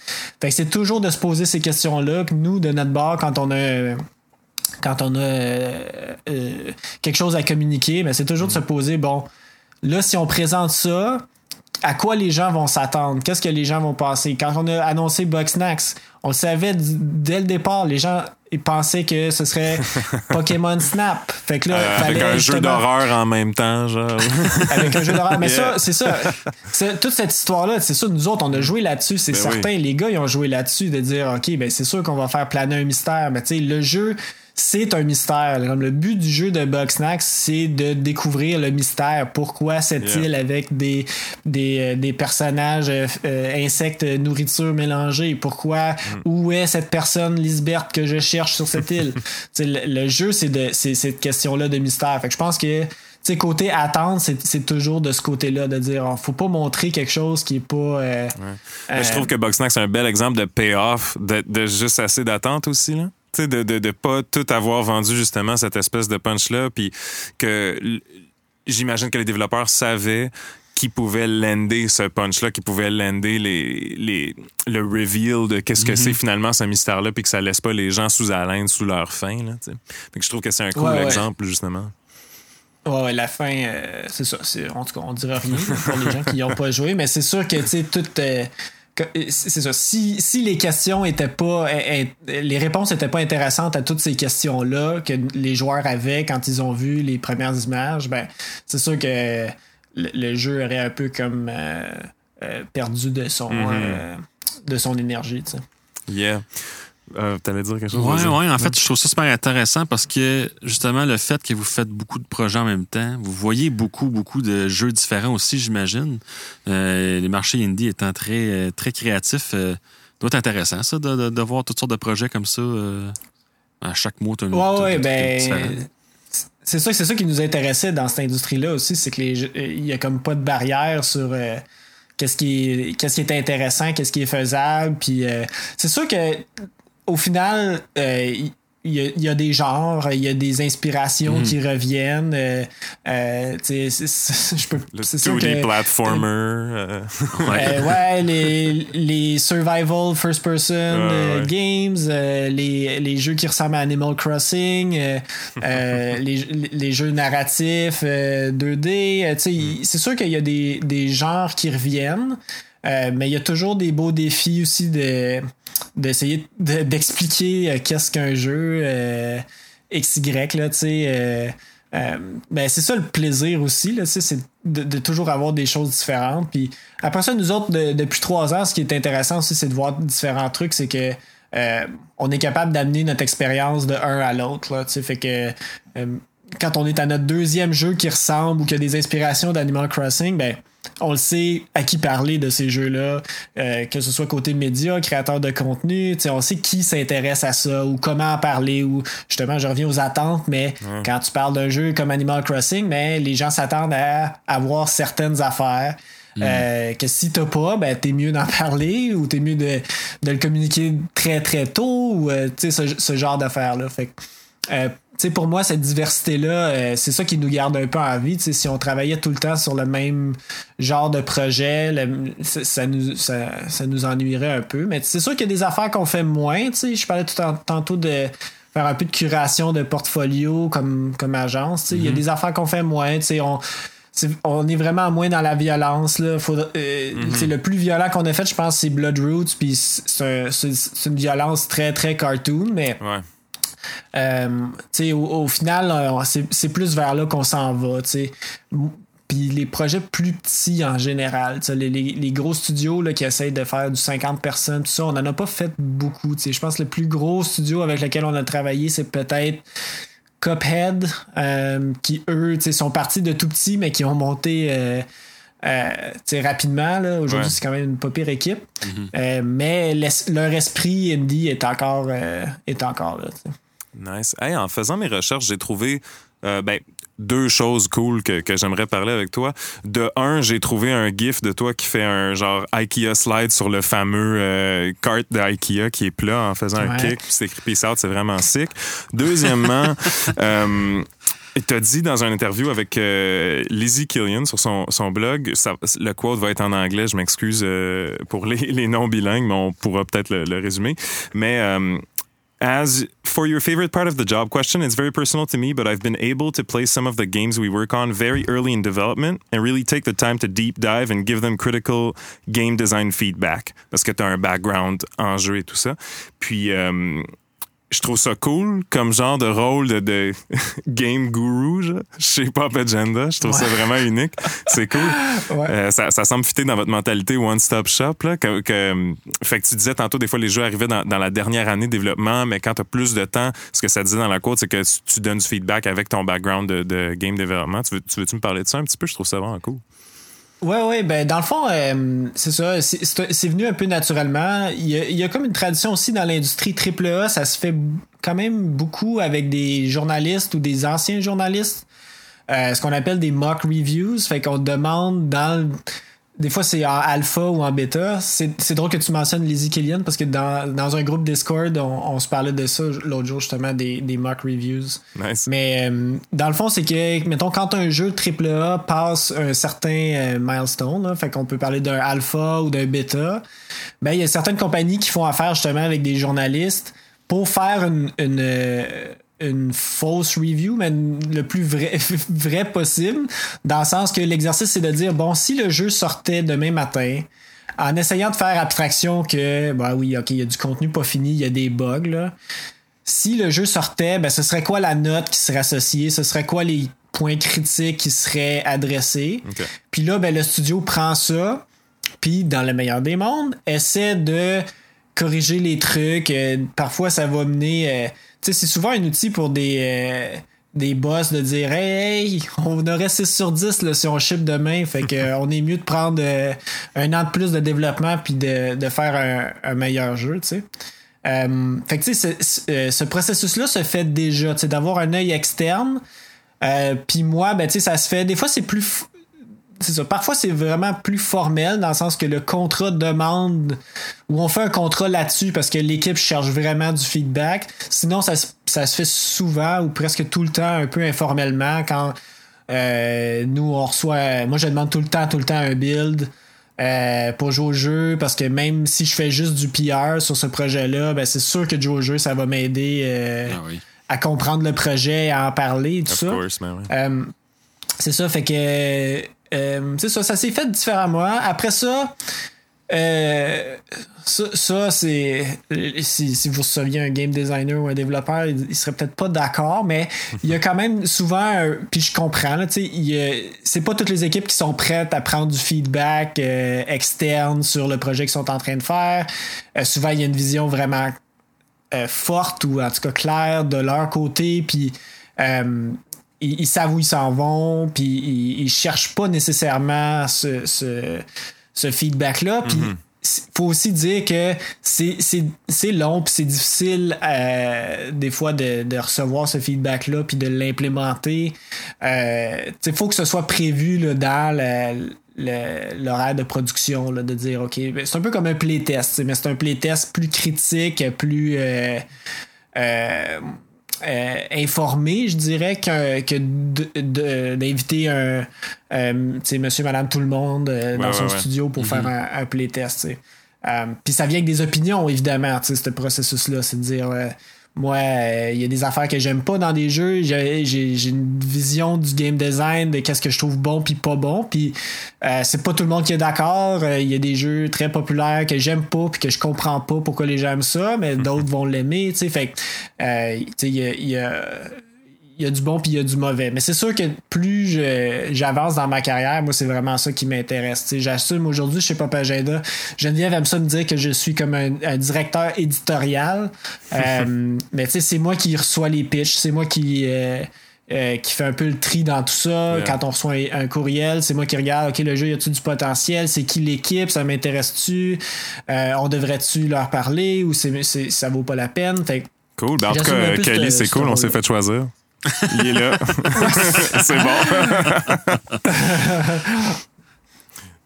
Fait que c'est toujours de se poser ces questions-là que nous, de notre bord, quand on a quand on a euh, euh, quelque chose à communiquer, mais c'est toujours de se poser, bon, là, si on présente ça, à quoi les gens vont s'attendre? Qu'est-ce que les gens vont penser? Quand on a annoncé Bugsnax, on le savait dès le départ, les gens ils pensaient que ce serait Pokémon Snap. Fait que là, Euh, avec un jeu d'horreur en même temps, genre. avec un jeu d'horreur. Mais Yeah. ça, c'est ça. Toute cette histoire-là, c'est ça, nous autres, on a joué là-dessus, c'est Ben certain. Les gars, ils ont joué là-dessus de dire, OK, ben c'est sûr qu'on va faire planer un mystère. Mais tu sais, le jeu, c'est un mystère. Comme le but du jeu de Bugsnax, c'est de découvrir le mystère. Pourquoi cette Yeah. île avec des, des, euh, des personnages euh, euh, insectes, euh, nourriture mélangée? Pourquoi? Où est cette personne, Lisbeth, que je cherche sur cette île? Le, le jeu, c'est de c'est cette question-là de mystère. Fait que je pense que côté attente, c'est c'est toujours de ce côté-là, de dire, oh, faut pas montrer quelque chose qui est pas. euh, Mais je euh, trouve que Boxnack, c'est un bel exemple de payoff, de, de juste assez d'attente aussi, là. Tu sais, de, de, de pas tout avoir vendu justement cette espèce de punch-là, puis que j'imagine que les développeurs savaient qui pouvait lander ce punch-là, qui pouvait lander les, les, le reveal de qu'est-ce que c'est finalement ce mystère-là, puis que ça laisse pas les gens sous haleine, sous leur faim. Là, fait que je trouve que c'est un cool Ouais, ouais. exemple, justement. Ouais, ouais, la fin, euh, c'est ça. En tout cas, on dira rien pour les gens qui n'y ont pas joué, mais c'est sûr que, tu sais, tout. que- euh, c'est ça. Si, si les questions étaient pas. euh, euh, les réponses étaient pas intéressantes à toutes ces questions-là que les joueurs avaient quand ils ont vu les premières images, ben, c'est sûr que le, le jeu aurait un peu comme euh, euh, perdu de son, Mhm. euh, de son énergie, tu sais. Yeah. Euh, T'allais dire quelque chose? Ouais, vas-y. ouais. En fait, je trouve ça super intéressant parce que justement, le fait que vous faites beaucoup de projets en même temps, vous voyez beaucoup, beaucoup de jeux différents aussi, j'imagine. Euh, les marchés indie étant très, euh, très créatifs, euh, doit être intéressant, ça, de, de- de voir toutes sortes de projets comme ça. euh, à chaque mois, tu as une Ouais, ben. C'est ça, c'est ça qui nous intéressait dans cette industrie-là aussi, c'est que il y a comme pas de barrière sur euh, qu'est-ce qui est qu'est-ce qui est intéressant, qu'est-ce qui est faisable, puis euh, c'est sûr que au final euh, il il y, y a des genres, il y a des inspirations qui reviennent. euh, euh, c'est- je peux. Le c'est sûr 2D que- platformer. euh, Ouais. euh, ouais, les, les survival first person euh, ouais. games, euh, les, les jeux qui ressemblent à Animal Crossing, euh, euh, les, les jeux narratifs euh, 2D. euh, tu sais, il- c'est sûr qu'il y a des, des genres qui reviennent, euh, mais il y a toujours des beaux défis aussi de d'essayer de- d'expliquer euh, qu'est-ce qu'un jeu euh, XY, là, tu sais. euh, ben c'est ça le plaisir aussi, là, c'est de, de toujours avoir des choses différentes. Puis après ça, nous autres, de- depuis trois ans, ce qui est intéressant aussi, c'est de voir différents trucs, c'est que on est capable d'amener notre expérience de un à l'autre, là, fait que quand on est à notre deuxième jeu qui ressemble ou qui a des inspirations d'Animal Crossing, ben on le sait à qui parler de ces jeux-là, euh, que ce soit côté média, créateur de contenu, tu sais, on sait qui s'intéresse à ça ou comment en parler ou justement, je reviens aux attentes, mais quand tu parles d'un jeu comme Animal Crossing, mais les gens s'attendent à avoir certaines affaires. euh, que si t'as pas, ben t'es mieux d'en parler ou t'es mieux de, de le communiquer très très tôt ou euh, tu sais ce, ce genre d'affaires-là. Fait que, euh, sais, pour moi, cette diversité-là, euh, c'est ça qui nous garde un peu en vie. Si on travaillait tout le temps sur le même genre de projet, le- ça, ça nous, ça, ça nous ennuierait un peu. Mais c'est sûr qu'il y a des affaires qu'on fait moins. Tu sais, je parlais tout en- tantôt de faire un peu de curation de portfolio comme, comme agence. Il y a des affaires qu'on fait moins. On, c'est- on est vraiment moins dans la violence. Là. Euh, sais, Le plus violent qu'on a fait, je pense, c'est Blood Roots. Puis c'est un- c'est- c'est une violence très, très cartoon. Mais ouais. Euh, au, au final, euh, c'est plus vers là qu'on s'en va. tu sais. M- Puis les projets plus petits en général, les, les- les gros studios là, qui essayent de faire du 50 personnes, tout ça, on n'en a pas fait beaucoup. Je pense que le plus gros studio avec lequel on a travaillé, c'est peut-être Cuphead, euh, qui eux sont partis de tout petits, mais qui ont monté. euh, euh, rapidement aujourd'hui Ouais. c'est quand même une pas pire équipe Euh, mais l'es- leur esprit indie est encore est encore là. Nice. Hey, en faisant mes recherches, j'ai trouvé euh, ben, deux choses cool que, que j'aimerais parler avec toi. De un, j'ai trouvé un gif de toi qui fait un genre IKEA slide sur le fameux euh, cart de IKEA qui est plat en faisant un kick. C'est écrit Peace out, c'est vraiment sick. Deuxièmement, euh, tu as dit dans une interview avec euh, Lizzie Killian sur son, son blog, ça- le quote va être en anglais, je m'excuse euh, pour les, les non-bilingues, mais on pourra peut-être le, le résumer. Mais euh, As for your favorite part of the job question, it's very personal to me, but I've been able to play some of the games we work on very early in development and really take the time to deep dive and give them critical game design feedback parce que tu as un background en jeu et tout ça. Puis, euh, je trouve ça cool comme genre de rôle de, de game guru genre, chez Pop Agenda. Je trouve ça vraiment unique. C'est cool. Ouais. Euh, ça, ça semble fitter dans votre mentalité one-stop shop. Là, que, que- fait que tu disais tantôt, des fois, les jeux arrivaient dans, dans la dernière année de développement, mais quand tu as plus de temps, ce que ça disait dans la quote, c'est que tu, tu donnes du feedback avec ton background de, de game development. Tu veux- tu veux-tu me parler de ça un petit peu? Je trouve ça vraiment cool. Ouais, ouais, ben dans le fond, euh, c'est ça, c'est- venu un peu naturellement. Il y, a, il y a comme une tradition aussi dans l'industrie AAA, ça se fait quand même beaucoup avec des journalistes ou des anciens journalistes, euh, ce qu'on appelle des mock reviews, fait qu'on demande dans le- des fois c'est en alpha ou en bêta. C'est c'est drôle que tu mentionnes Lizzie Killian parce que dans, dans un groupe Discord, on, on se parlait de ça l'autre jour justement des, des mock reviews. Nice. Mais euh, dans le fond, c'est que, mettons, quand un jeu AAA passe un certain euh, milestone, là, fait qu'on peut parler d'un alpha ou d'un bêta, ben il y a certaines compagnies qui font affaire justement avec des journalistes pour faire une, une, euh, une fausse review, mais le plus vrai, vrai possible, dans le sens que l'exercice, c'est de dire, bon, si le jeu sortait demain matin, en essayant de faire abstraction que, bah oui, ok, il y a du contenu pas fini, il y a des bugs, là si le jeu sortait, ben, ce serait quoi la note qui serait associée? Ce serait quoi les points critiques qui seraient adressés? Puis là, ben, le studio prend ça, puis dans le meilleur des mondes, essaie de corriger les trucs. parfois, ça va mener. tu sais, c'est souvent un outil pour des des boss de dire Hey, on aurait 6 sur 10 là, si on ship demain. Fait que on est mieux de prendre un an de plus de développement puis de, de faire un, meilleur jeu, tu sais. fait que tu sais, ce, processus-là se fait déjà, tu sais, d'avoir un œil externe. puis moi, ben tu sais, ça se fait. Des fois, c'est plus c'est ça. Parfois, c'est vraiment plus formel dans le sens que le contrat demande ou on fait un contrat là-dessus parce que l'équipe cherche vraiment du feedback. Sinon, ça, ça, se fait souvent ou presque tout le temps un peu informellement quand euh, nous, on reçoit. Moi, je demande tout le temps, tout le temps un build. Euh, pour jouer au jeu parce que même si je fais juste du PR sur ce projet-là, ben c'est sûr que jouer au jeu, ça va m'aider euh, ah à comprendre le projet, à en parler, tout ça. Ben c'est ça, fait que euh, c'est ça, ça s'est fait différemment. Après ça, euh, ça, c'est. Si, si, vous receviez un game designer ou un développeur, il, serait peut-être pas d'accord, mais il y a quand même souvent. Puis je comprends, là, c'est pas toutes les équipes qui sont prêtes à prendre du feedback euh, externe sur le projet qu'ils sont en train de faire. souvent, il y a une vision vraiment forte ou en tout cas claire de leur côté, puis ils, savent où ils s'en vont, puis ils, ils, cherchent pas nécessairement ce, ce, feedback-là. Puis il mhm. faut aussi dire que c'est long, puis c'est difficile euh, des fois de, de, recevoir ce feedback-là, puis de l'implémenter. Euh, il faut que ce soit prévu là, dans l'horaire de production, là, de dire, OK, ben, c'est un peu comme un playtest, mais c'est un playtest plus critique, plus... Euh, euh euh, informé, je dirais, que, que d'inviter un euh, monsieur, madame, tout le monde euh, dans son studio pour faire mm-hmm. un, un playtest. Puis ça vient avec des opinions, évidemment, ce processus-là. C'est de dire moi, euh, il y a des affaires que j'aime pas dans des jeux. J'ai une vision du game design de qu'est-ce que je trouve bon puis pas bon. Puis euh, c'est pas tout le monde qui est d'accord. Euh, il y a des jeux très populaires que j'aime pas puis que je comprends pas pourquoi les gens aiment ça, mais d'autres vont l'aimer. Fait il y a il y a du bon puis il y a du mauvais. Mais c'est sûr que plus j'avance dans ma carrière, moi, c'est vraiment ça qui m'intéresse. J'assume aujourd'hui, je sais pas, Agenda. Geneviève aime ça me dire que je suis comme un, directeur éditorial. euh, mais tu sais, c'est moi qui reçois les pitches, c'est moi qui. Euh, euh, qui fait un peu le tri dans tout ça. Quand on reçoit un, courriel, c'est moi qui regarde, OK, le jeu, y a-tu du potentiel? C'est qui l'équipe? Ça m'intéresse-tu? Euh, on devrait-tu leur parler? Ou c'est, ça vaut pas la peine? Fait, cool. Ben, en tout cas, Kelly, c'est cool. On s'est fait choisir. Il est là. c'est bon.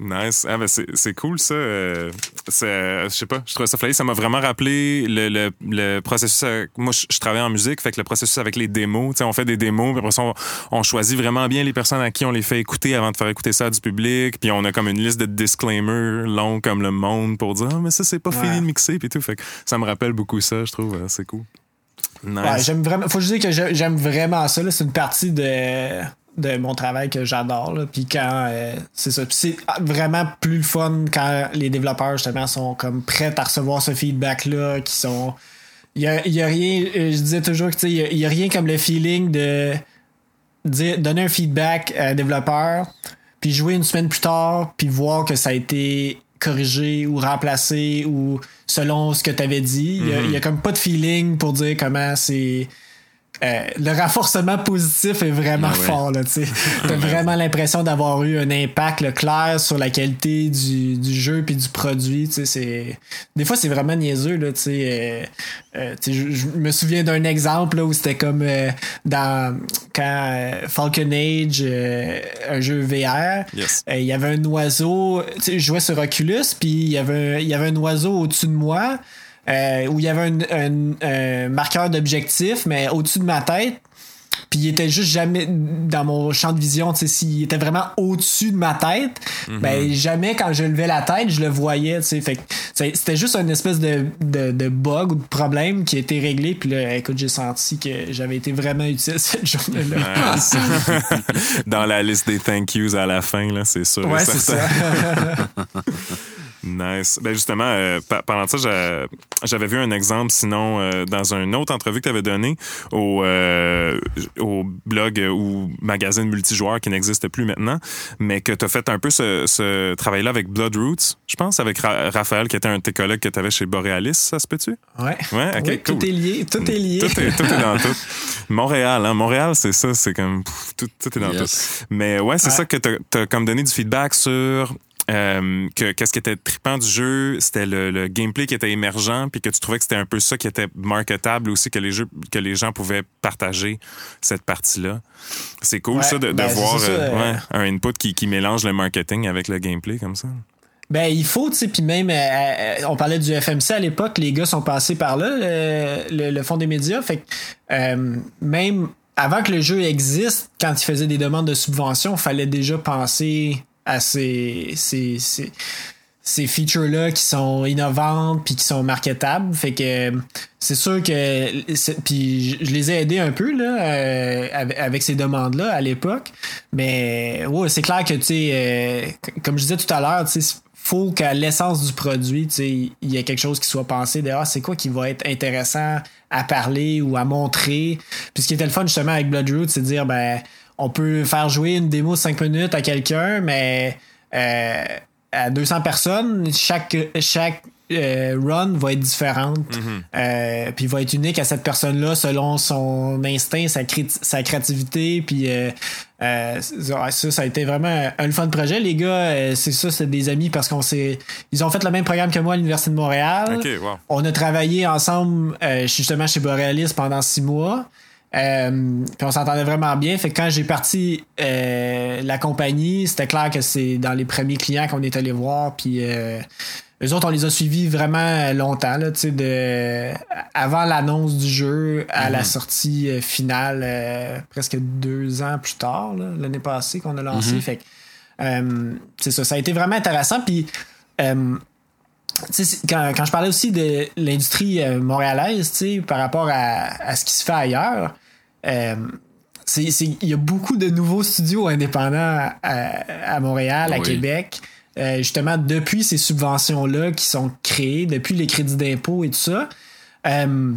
nice. Ah, ben c'est cool, ça. Euh, je sais pas, je trouve ça flyé. Ça m'a vraiment rappelé le, le, le processus. moi, je, travaille en musique, fait que le processus avec les démos. on fait des démos, puis après ça, on, choisit vraiment bien les personnes à qui on les fait écouter avant de faire écouter ça du public. Puis on a comme une liste de disclaimers longs comme le monde pour dire, ah, mais ça, c'est pas fini de mixer, puis tout. Fait que ça me rappelle beaucoup ça, je trouve. C'est cool j'aime vraiment. Faut juste dire que j'aime vraiment ça. C'est une partie de, de mon travail que j'adore. Puis quand euh, c'est ça. c'est vraiment plus le fun quand les développeurs justement sont comme prêts à recevoir ce feedback-là, qui sont. Il y a, y a, rien. Euh, je disais toujours que il y, y, a rien comme le feeling de dire, donner un feedback à un développeur, puis jouer une semaine plus tard, puis voir que ça a été corrigé ou remplacé ou selon ce que tu avais dit. Il y, a, mhm. comme pas de feeling pour dire comment c'est. Euh, le renforcement positif est vraiment ah fort. Tu as vraiment l'impression d'avoir eu un impact clair sur la qualité du, du jeu puis du produit. Des fois, c'est vraiment niaiseux. Là, euh, euh, je, me souviens d'un exemple où c'était comme dans quand Falcon Age, un jeu VR, il y avait un oiseau. Je jouais sur Oculus, puis il y avait il y avait un oiseau au-dessus de moi. Euh, où il y avait un, marqueur d'objectif, mais au-dessus de ma tête. Puis il était juste jamais dans mon champ de vision. S'il était vraiment au-dessus de ma tête, mhm. ben jamais quand je levais la tête, je le voyais. C'était juste une espèce de, de, bug ou de problème qui a été réglé. Puis là, écoute, j'ai senti que j'avais été vraiment utile cette journée-là. dans la liste des thank yous à la fin, là, c'est sûr. Ouais, c'est ça. Nice. Ben justement, euh, pendant ça, j'a- j'avais vu un exemple, sinon, euh, dans une autre entrevue que tu avais donnée au, euh, au blog ou magazine multijoueur qui n'existe plus maintenant, mais que tu as fait un peu ce, ce travail-là avec Blood Roots, je pense, avec Ra- Raphaël, qui était un de tes collègues que tu avais chez Borealis, ça se peut-tu? Ouais. Ouais, ok, Oui, cool. Tout est lié. Tout est lié. Tout est, tout est dans tout. Montréal, hein? Montréal, c'est ça, c'est comme pff, tout, tout est dans Yes. tout. Mais ouais, c'est Ouais. ça que t'as as comme donné du feedback sur euh, que qu'est-ce qui était trippant du jeu, c'était le, le gameplay qui était émergent, puis que tu trouvais que c'était un peu ça qui était marketable aussi, que les jeux, que les gens pouvaient partager cette partie-là. C'est cool Ouais, ça de, de ben, voir ça, euh, euh, ouais, un input qui, qui mélange le marketing avec le gameplay comme ça. Ben, il faut, tu sais, puis même, euh, on parlait du FMC à l'époque, les gars sont passés par là, le, le, le fond des médias. Fait que, euh, même avant que le jeu existe, quand ils faisaient des demandes de subvention, il fallait déjà penser à ces, ces, ces, ces features-là qui sont innovantes puis qui sont marketables. Fait que euh, c'est sûr que. Puis je les ai aidés un peu là, euh, avec, ces demandes-là à l'époque. Mais ouais, c'est clair que, tu sais, euh, comme je disais tout à l'heure, tu sais, faut qu'à l'essence du produit, il y ait quelque chose qui soit pensé. D'ailleurs, c'est quoi qui va être intéressant à parler ou à montrer. Puis ce qui était le fun justement avec Bloodroot, c'est de dire, ben, on peut faire jouer une démo de 5 minutes à quelqu'un, mais euh, à 200 personnes, chaque, chaque euh, run va être différente. Euh, puis va être unique à cette personne-là selon son instinct, sa, cré- sa créativité. Puis euh, ça, ça a été vraiment un fun projet. Les gars, c'est ça, c'est des amis parce qu'on s'est. Ils ont fait le même programme que moi à l'Université de Montréal. Wow. On a travaillé ensemble justement chez Borealis pendant six mois. Euh, puis on s'entendait vraiment bien. Fait que quand j'ai parti euh, la compagnie, c'était clair que c'est dans les premiers clients qu'on est allé voir. Puis euh, eux autres, on les a suivis vraiment longtemps, là, tu sais, de avant l'annonce du jeu à la sortie euh, finale, euh, presque deux ans plus tard, l'année passée qu'on a lancé. Fait que euh, c'est ça, ça a été vraiment intéressant. Puis euh, quand, quand je parlais aussi de l'industrie montréalaise, tu sais, par rapport à, à ce qui se fait ailleurs, il y a beaucoup de nouveaux studios indépendants à, à Montréal, à Oui. Québec. euh, justement, depuis ces subventions-là qui sont créées, depuis les crédits d'impôt et tout ça. Euh,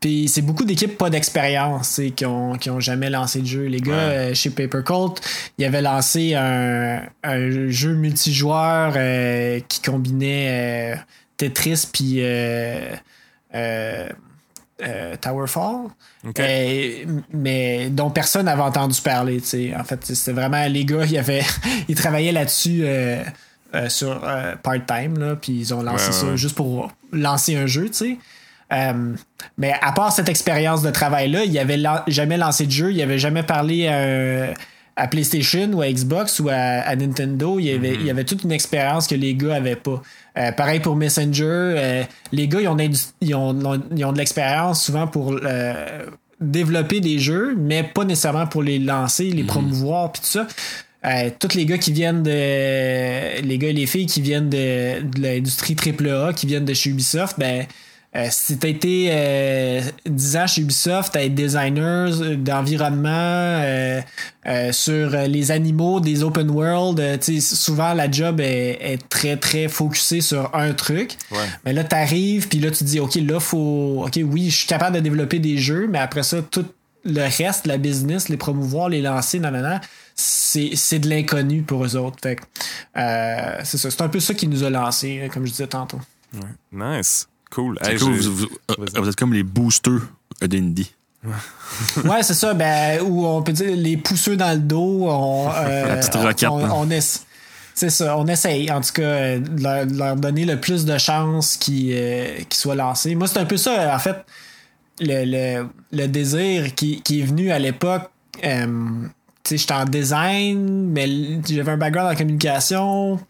puis c'est beaucoup d'équipes pas d'expérience, qui ont, qui ont jamais lancé de jeu. Les gars, euh, chez Paper Cult, ils avaient lancé un, un jeu multijoueur euh, qui combinait euh, Tetris puis euh, Towerfall. Euh, mais dont personne n'avait entendu parler. En fait, c'était vraiment les gars, ils, avaient, ils travaillaient là-dessus euh, sur part-time, puis ils ont lancé Ouais, ça ouais. juste pour lancer un jeu, sais. Mais à part cette expérience de travail-là, il n'y avait lan- jamais lancé de jeu, il avait jamais parlé à, à PlayStation ou à Xbox ou à, à Nintendo. Il y, avait, il y avait toute une expérience que les gars avaient pas. Euh, pareil pour Messenger. euh, les gars, ils ont, ils ont, ils ont de l'expérience souvent pour euh, développer des jeux, mais pas nécessairement pour les lancer, les promouvoir, puis tout ça. Euh, tous les gars qui viennent de. Les gars et les filles qui viennent de, de l'industrie AAA, qui viennent de chez Ubisoft, ben. Euh, si t'as été euh, 10 ans chez Ubisoft à être designer d'environnement euh, euh, sur euh, les animaux des open world, euh, tu sais, souvent la job est, est très très focusée sur un truc. Ouais. Mais là, t'arrives, puis là, tu dis, OK, là, faut. OK, oui, je suis capable de développer des jeux, mais après ça, tout le reste, la business, les promouvoir, les lancer, non, non, non, c'est, c'est de l'inconnu pour eux autres. Fait euh, c'est ça. C'est un peu ça qui nous a lancé, comme je disais tantôt. Nice. Cool. C'est Hey, cool, j'ai- vous, vous- Vas-y. vous êtes comme les boosters d'indie. Ouais, c'est ça. Ben, ou on peut dire les pousseux dans le dos. On, euh, La petite roquette, on- hein. on c'est ça. On essaye, en tout cas, euh, de leur, de leur donner le plus de chances qu'ils euh, soient lancés. Moi, c'est un peu ça, en fait, le, le, le désir qui, qui est venu à l'époque. euh, tu sais, j'étais en design, mais j'avais un background en communication.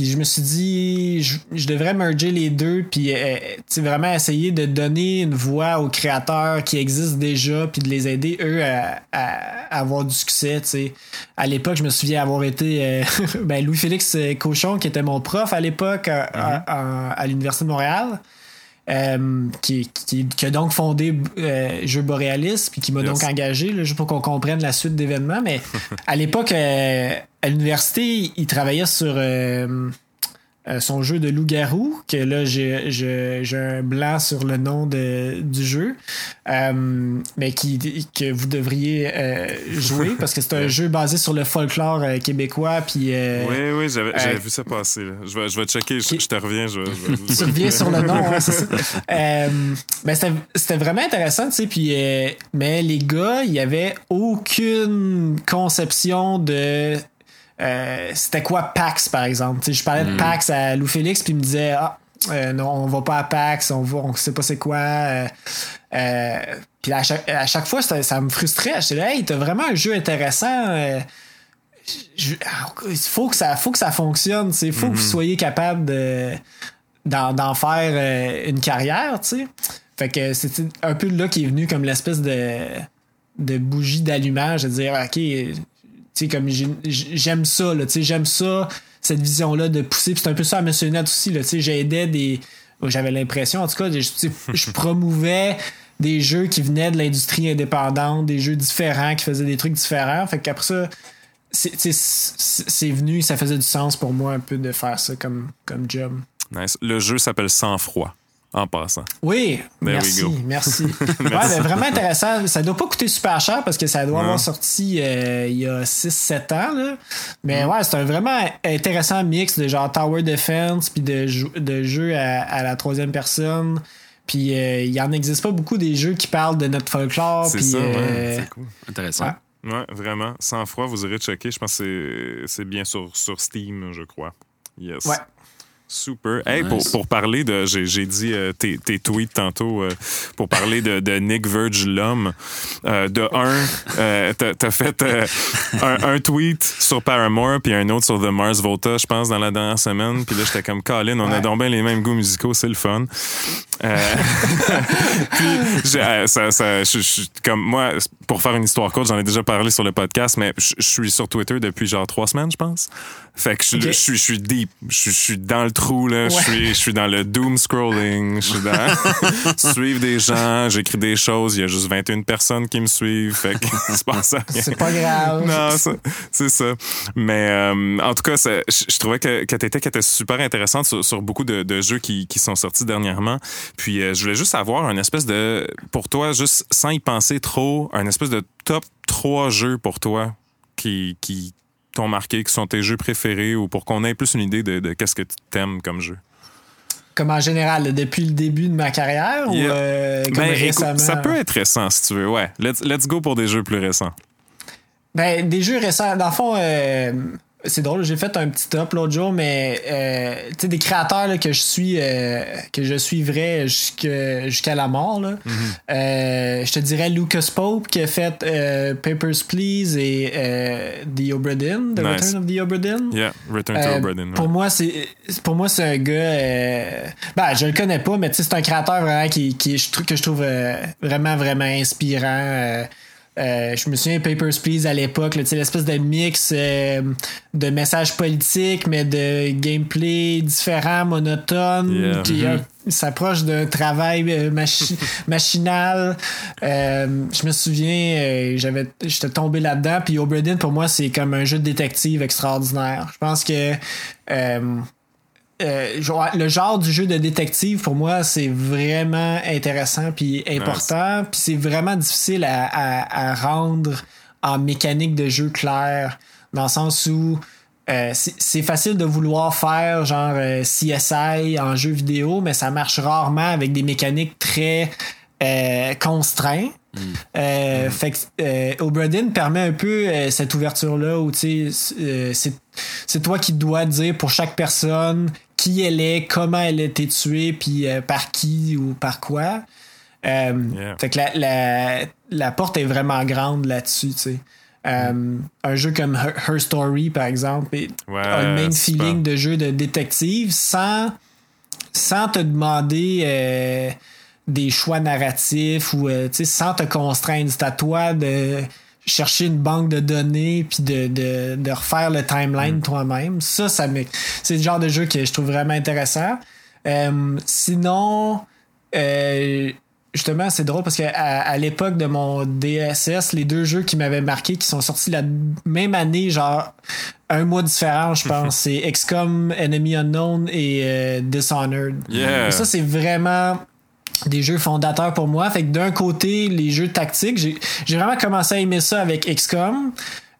Puis je me suis dit, je, je devrais merger les deux, puis euh, vraiment essayer de donner une voix aux créateurs qui existent déjà, puis de les aider, eux, à, à- à avoir du succès. tu sais. À l'époque, je me souviens avoir été euh, ben, Louis-Félix Cochon, qui était mon prof à l'époque à, à- à l'Université de Montréal. euh, qui, qui, qui a donc fondé euh, Jeux Borealis, puis qui m'a Yes. donc engagé, là, juste pour qu'on comprenne la suite d'événements. Mais à l'époque, euh, à l'université, il travaillait sur euh, son jeu de loup-garou, que là, j'ai un blanc sur le nom de, du jeu, mais qui, que vous devriez jouer parce que c'est un jeu basé sur le folklore québécois. Puis, oui, oui, j'avais vu ça passer. Je, vais, je vais checker, je, te reviens. Je, tu reviens sur le nom, c'est ça. mais c'était vraiment intéressant, tu sais, puis, mais les gars, il y avait aucune conception de euh, c'était quoi PAX par exemple? je parlais de hmm. PAX à Lou Félix puis il me disait ah euh, non on va pas à PAX, on va on sait pas c'est quoi. Euh, puis à chaque, fois ça, me frustrait. J'étais là hey t'as vraiment un jeu intéressant. il faut que ça faut que ça fonctionne. Il faut que vous hmm. soyez capable de d'en faire une carrière. sais Fait que c'était un peu là qui est venu comme l'espèce de de bougie d'allumage, de dire ok comme j'aime ça, là, j'aime ça, cette vision-là de pousser. c'est un peu ça à Monsieur Net aussi, là, j'aidais des. J'avais l'impression, en tout cas, je, promouvais des jeux qui venaient de l'industrie indépendante, des jeux différents, qui faisaient des trucs différents. Fait qu'après ça, c'est venu, ça faisait du sens pour moi un peu de faire ça comme, comme job. Nice. Le jeu s'appelle Sans Froid en passant. Oui, merci, merci. Ouais, vraiment intéressant. Ça doit pas coûter super cher parce que ça doit avoir sorti euh, il y a 6-7 ans. Là. Mais mm. ouais, c'est un vraiment intéressant mix de genre Tower Defense puis de, de jeux à, la troisième personne. Puis euh, il y en existe pas beaucoup des jeux qui parlent de notre folklore. C'est ça, euh, c'est cool. Intéressant. Ouais. vraiment. Sans froid, vous aurez checké. Je pense que c'est bien sur, sur Steam, je crois. Yes. Ouais. Super. Hey, pour, pour, parler de, j'ai dit euh, tes, tes, tweets tantôt, euh, pour parler de, de Nick Verge l'homme. Euh, de un, t'as as fait un, un, tweet sur Paramore puis un autre sur The Mars Volta, je pense, dans la dernière semaine. Puis là, j'étais comme Colin, on a donc bien les mêmes goûts musicaux, c'est le fun. puis ça, ça, je, comme moi, pour faire une histoire courte, j'en ai déjà parlé sur le podcast, mais je suis sur Twitter depuis genre trois semaines, je pense. Fait que je, je, suis, je suis deep, je, suis dans le trou là, je suis, je suis dans le doom scrolling, je suis dans suivre des gens, j'écris des choses, il y a juste 21 personnes qui me suivent, fait que c'est pas ça. C'est pas grave. Non, c'est ça. Mais euh, en tout cas, je, trouvais que, que t'étais, étais super intéressante sur, sur beaucoup de, de, jeux qui, qui sont sortis dernièrement. Puis euh, je voulais juste avoir un espèce de, pour toi, juste sans y penser trop, un espèce de top 3 jeux pour toi qui, qui t'ont marqué, qui sont tes jeux préférés ou pour qu'on ait plus une idée de, qu'est-ce que tu aimes comme jeu? Comme en général, depuis le début de ma carrière ou euh, comme ben, récemment? ça peut être récent si tu veux, ouais. Let's, let's go pour des jeux plus récents. Ben, des jeux récents. Dans le fond, euh, c'est drôle, j'ai fait un petit top l'autre jour, mais euh, tu sais, des créateurs là, que je suis euh, que je suivrais jusqu'à la mort. Là. Mm-hmm. euh, je te dirais Lucas Pope qui a fait euh, Papers, Please et euh, The Obra Dinn, The Return of the Obra Dinn. Yeah, Return to Obra Dinn. Pour moi, c'est pour moi c'est un gars. ben, je le connais pas, mais c'est un créateur vraiment qui, qui que je trouve vraiment vraiment inspirant. Euh, je me souviens Papers, Please à l'époque, l'espèce de mix euh, de messages politiques, mais de gameplay différent, monotone, qui mm-hmm. s'approche d'un travail euh, machinal. je me souviens, j'avais j'étais tombé là-dedans, puis Oberdin, pour moi, c'est comme un jeu de détective extraordinaire. Je pense que euh, le genre du jeu de détective pour moi c'est vraiment intéressant puis important. Puis c'est vraiment difficile à, rendre en mécanique de jeu clair dans le sens où euh, c'est facile de vouloir faire genre euh, CSI en jeu vidéo mais ça marche rarement avec des mécaniques très contraintes euh, mm. Fait que euh, permet un peu euh, cette ouverture-là où euh, c'est toi qui dois dire pour chaque personne qui elle est, comment elle a été tuée, puis par qui ou par quoi. Fait que la, la, la, porte est vraiment grande là-dessus, tu sais. Mm. Un jeu comme Her, Story, par exemple, a le même feeling de jeu de détective sans, sans te demander des choix narratifs ou euh, sans te contraindre. C'est à toi de chercher une banque de données puis de, de, de refaire le timeline mm. toi-même. Ça, ça c'est le genre de jeu que je trouve vraiment intéressant. Euh, sinon, euh, justement, c'est drôle parce que à, l'époque de mon DSS, les deux jeux qui m'avaient marqué, qui sont sortis la même année, genre un mois différent, je pense, c'est XCOM, Enemy Unknown et euh, Dishonored. Ça, c'est vraiment des jeux fondateurs pour moi. Fait que d'un côté, les jeux tactiques, j'ai vraiment commencé à aimer ça avec XCOM.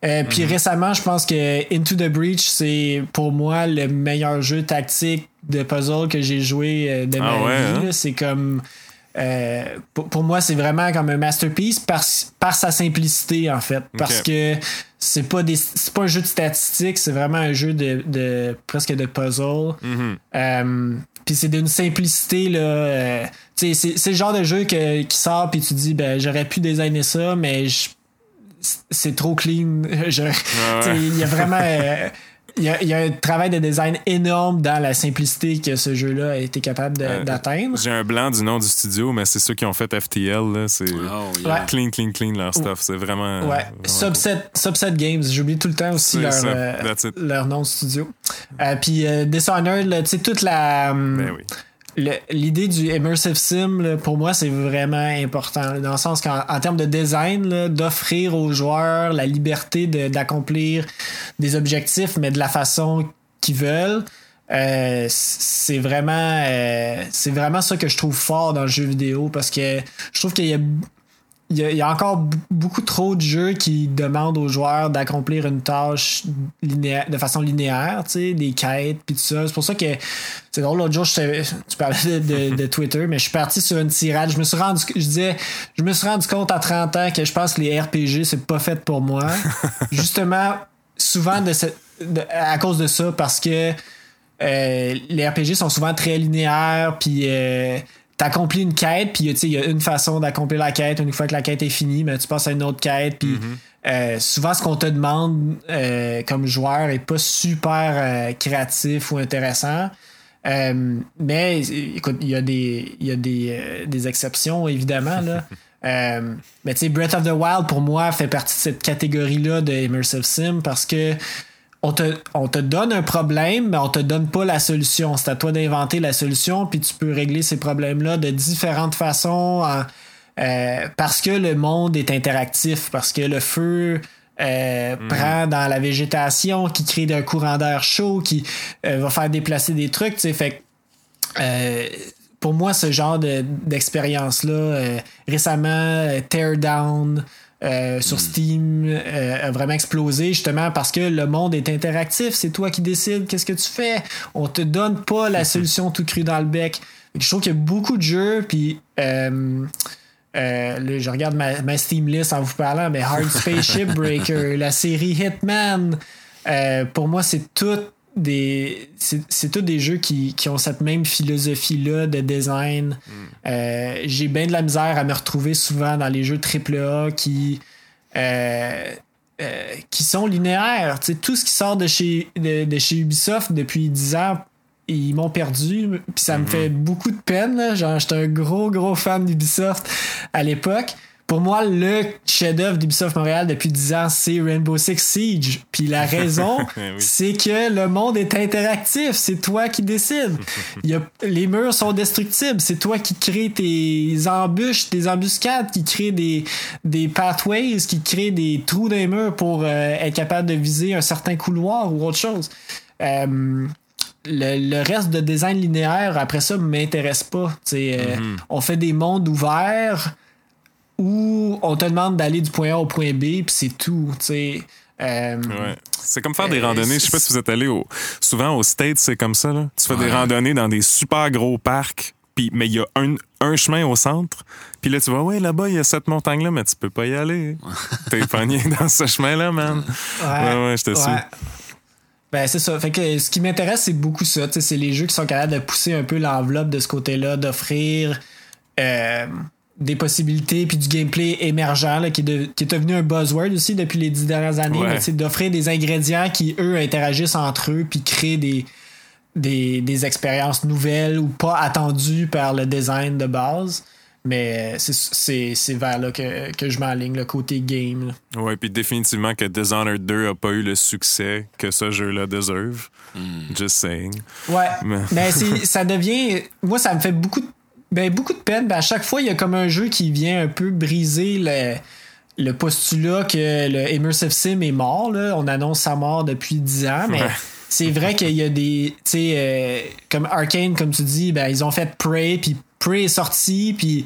Euh, puis mhm. récemment, je pense que Into the Breach, c'est pour moi le meilleur jeu tactique de puzzle que j'ai joué euh, de ah ma vie. Hein? C'est comme. Euh, pour, moi, c'est vraiment comme un masterpiece par, par sa simplicité, en fait. Parce que c'est pas des c'est pas un jeu de statistiques, c'est vraiment un jeu de, de presque de puzzle. Mhm. Puis c'est d'une simplicité là. c'est, c'est le genre de jeu que, qui sort puis tu dis ben j'aurais pu designer ça, mais je c'est trop clean. Il y a vraiment. Euh, il y, a, un travail de design énorme dans la simplicité que ce jeu-là a été capable euh, d'atteindre. J'ai un blanc du nom du studio, mais c'est ceux qui ont fait FTL. C'est oh, clean, clean, clean leur stuff. C'est vraiment. Ouais. Subset, Subset Games. J'oublie tout le temps aussi leur, euh, leur nom de studio. Puis Dishonored, tu sais, toute la. Ben oui l'idée du immersive sim pour moi c'est vraiment important dans le sens qu'en termes de design d'offrir aux joueurs la liberté d'accomplir des objectifs mais de la façon qu'ils veulent euh, c'est vraiment euh, c'est vraiment ça que je trouve fort dans le jeu vidéo parce que je trouve qu'il y a il y, a, encore beaucoup trop de jeux qui demandent aux joueurs d'accomplir une tâche linéaire, de façon linéaire, tu sais, des quêtes, puis tout ça. C'est pour ça que, c'est drôle, l'autre jour, je tu parlais de, Twitter, mais je suis parti sur une tirade. Je me suis rendu, je disais, je me suis rendu compte à 30 ans que je pense que les RPG, c'est pas fait pour moi. Justement, souvent de, à cause de ça, parce que euh, les RPG sont souvent très linéaires, puis... Euh, t'accomplis une quête, puis il y a une façon d'accomplir la quête. Une fois que la quête est finie, mais tu passes à une autre quête. Puis mm-hmm. euh, souvent, ce qu'on te demande euh, comme joueur est pas super euh, créatif ou intéressant. mais écoute, il y a des, y a des, des exceptions, évidemment. Là. mais tu sais, Breath of the Wild, pour moi, fait partie de cette catégorie-là de Immersive Sim parce que on te, donne un problème, mais on te donne pas la solution. C'est à toi d'inventer la solution, puis tu peux régler ces problèmes-là de différentes façons euh, parce que le monde est interactif, parce que le feu euh, mhm. prend dans la végétation, qui crée d'un courant d'air chaud, qui euh, va faire déplacer des trucs. Fait pour moi, ce genre d'expérience-là, récemment, Teardown, euh, sur hmm. Steam euh, a vraiment explosé justement parce que le monde est interactif, c'est toi qui décides qu'est-ce que tu fais. On te donne pas la solution tout cru dans le bec. Je trouve qu'il y a beaucoup de jeux, puis euh, je regarde ma, Steam list en vous parlant, mais Hard Spaceship Breaker, la série Hitman, pour moi c'est tout des c'est tous des jeux qui, ont cette même philosophie là de design. Mm. euh, j'ai bien de la misère à me retrouver souvent dans les jeux AAA qui euh, euh, qui sont linéaires. Tout ce qui sort de chez de, chez Ubisoft depuis 10 ans ils m'ont perdu. Puis ça me mm-hmm. fait beaucoup de peine j'étais un gros gros fan d'Ubisoft à l'époque pour moi, le chef-d'œuvre d'Ubisoft Montréal depuis 10 ans, c'est Rainbow Six Siege. Puis la raison, c'est que le monde est interactif. C'est toi qui décides. Il y a, les murs sont destructibles. C'est toi qui crée tes embûches, tes embuscades, qui crée des, des pathways, qui crée des trous dans les murs pour euh, être capable de viser un certain couloir ou autre chose. Euh, le, reste de design linéaire, après ça, m'intéresse pas. Euh, mm-hmm. On fait des mondes ouverts où on te demande d'aller du point A au point B, puis c'est tout, tu sais. Euh, c'est comme faire des euh, randonnées. Je sais pas si vous êtes allé au... souvent aux States, c'est comme ça. Là. Tu fais des randonnées dans des super gros parcs, puis mais il y a un, un, chemin au centre. Puis là, tu vois, ouais, là-bas, il y a cette montagne-là, mais tu peux pas y aller. T'es pogné dans ce chemin-là, man. Ouais, ouais, je te suis. Ben, c'est ça. Fait que ce qui m'intéresse, c'est beaucoup ça. C'est les jeux qui sont capables de pousser un peu l'enveloppe de ce côté-là, d'offrir. Euh, des possibilités puis du gameplay émergent qui, est devenu un buzzword aussi depuis les dix dernières années. C'est d'offrir des ingrédients qui, eux, interagissent entre eux puis créent des, des, expériences nouvelles ou pas attendues par le design de base. Mais c'est vers là que, je m'aligne, le côté game. Ouais, puis définitivement que Dishonored 2 a pas eu le succès que ce jeu-là deserve. Hmm. Just saying. Ouais. Mais, mais ça devient. Moi, ça me fait beaucoup de ben, beaucoup de peine. Ben, à chaque fois, il y a comme un jeu qui vient un peu briser le, le postulat que le Immersive Sim est mort. Là. On annonce sa mort depuis 10 ans, mais c'est vrai qu'il y a des. Tu sais, euh, comme Arkane, comme tu dis, ben, ils ont fait Prey, puis Prey est sorti, puis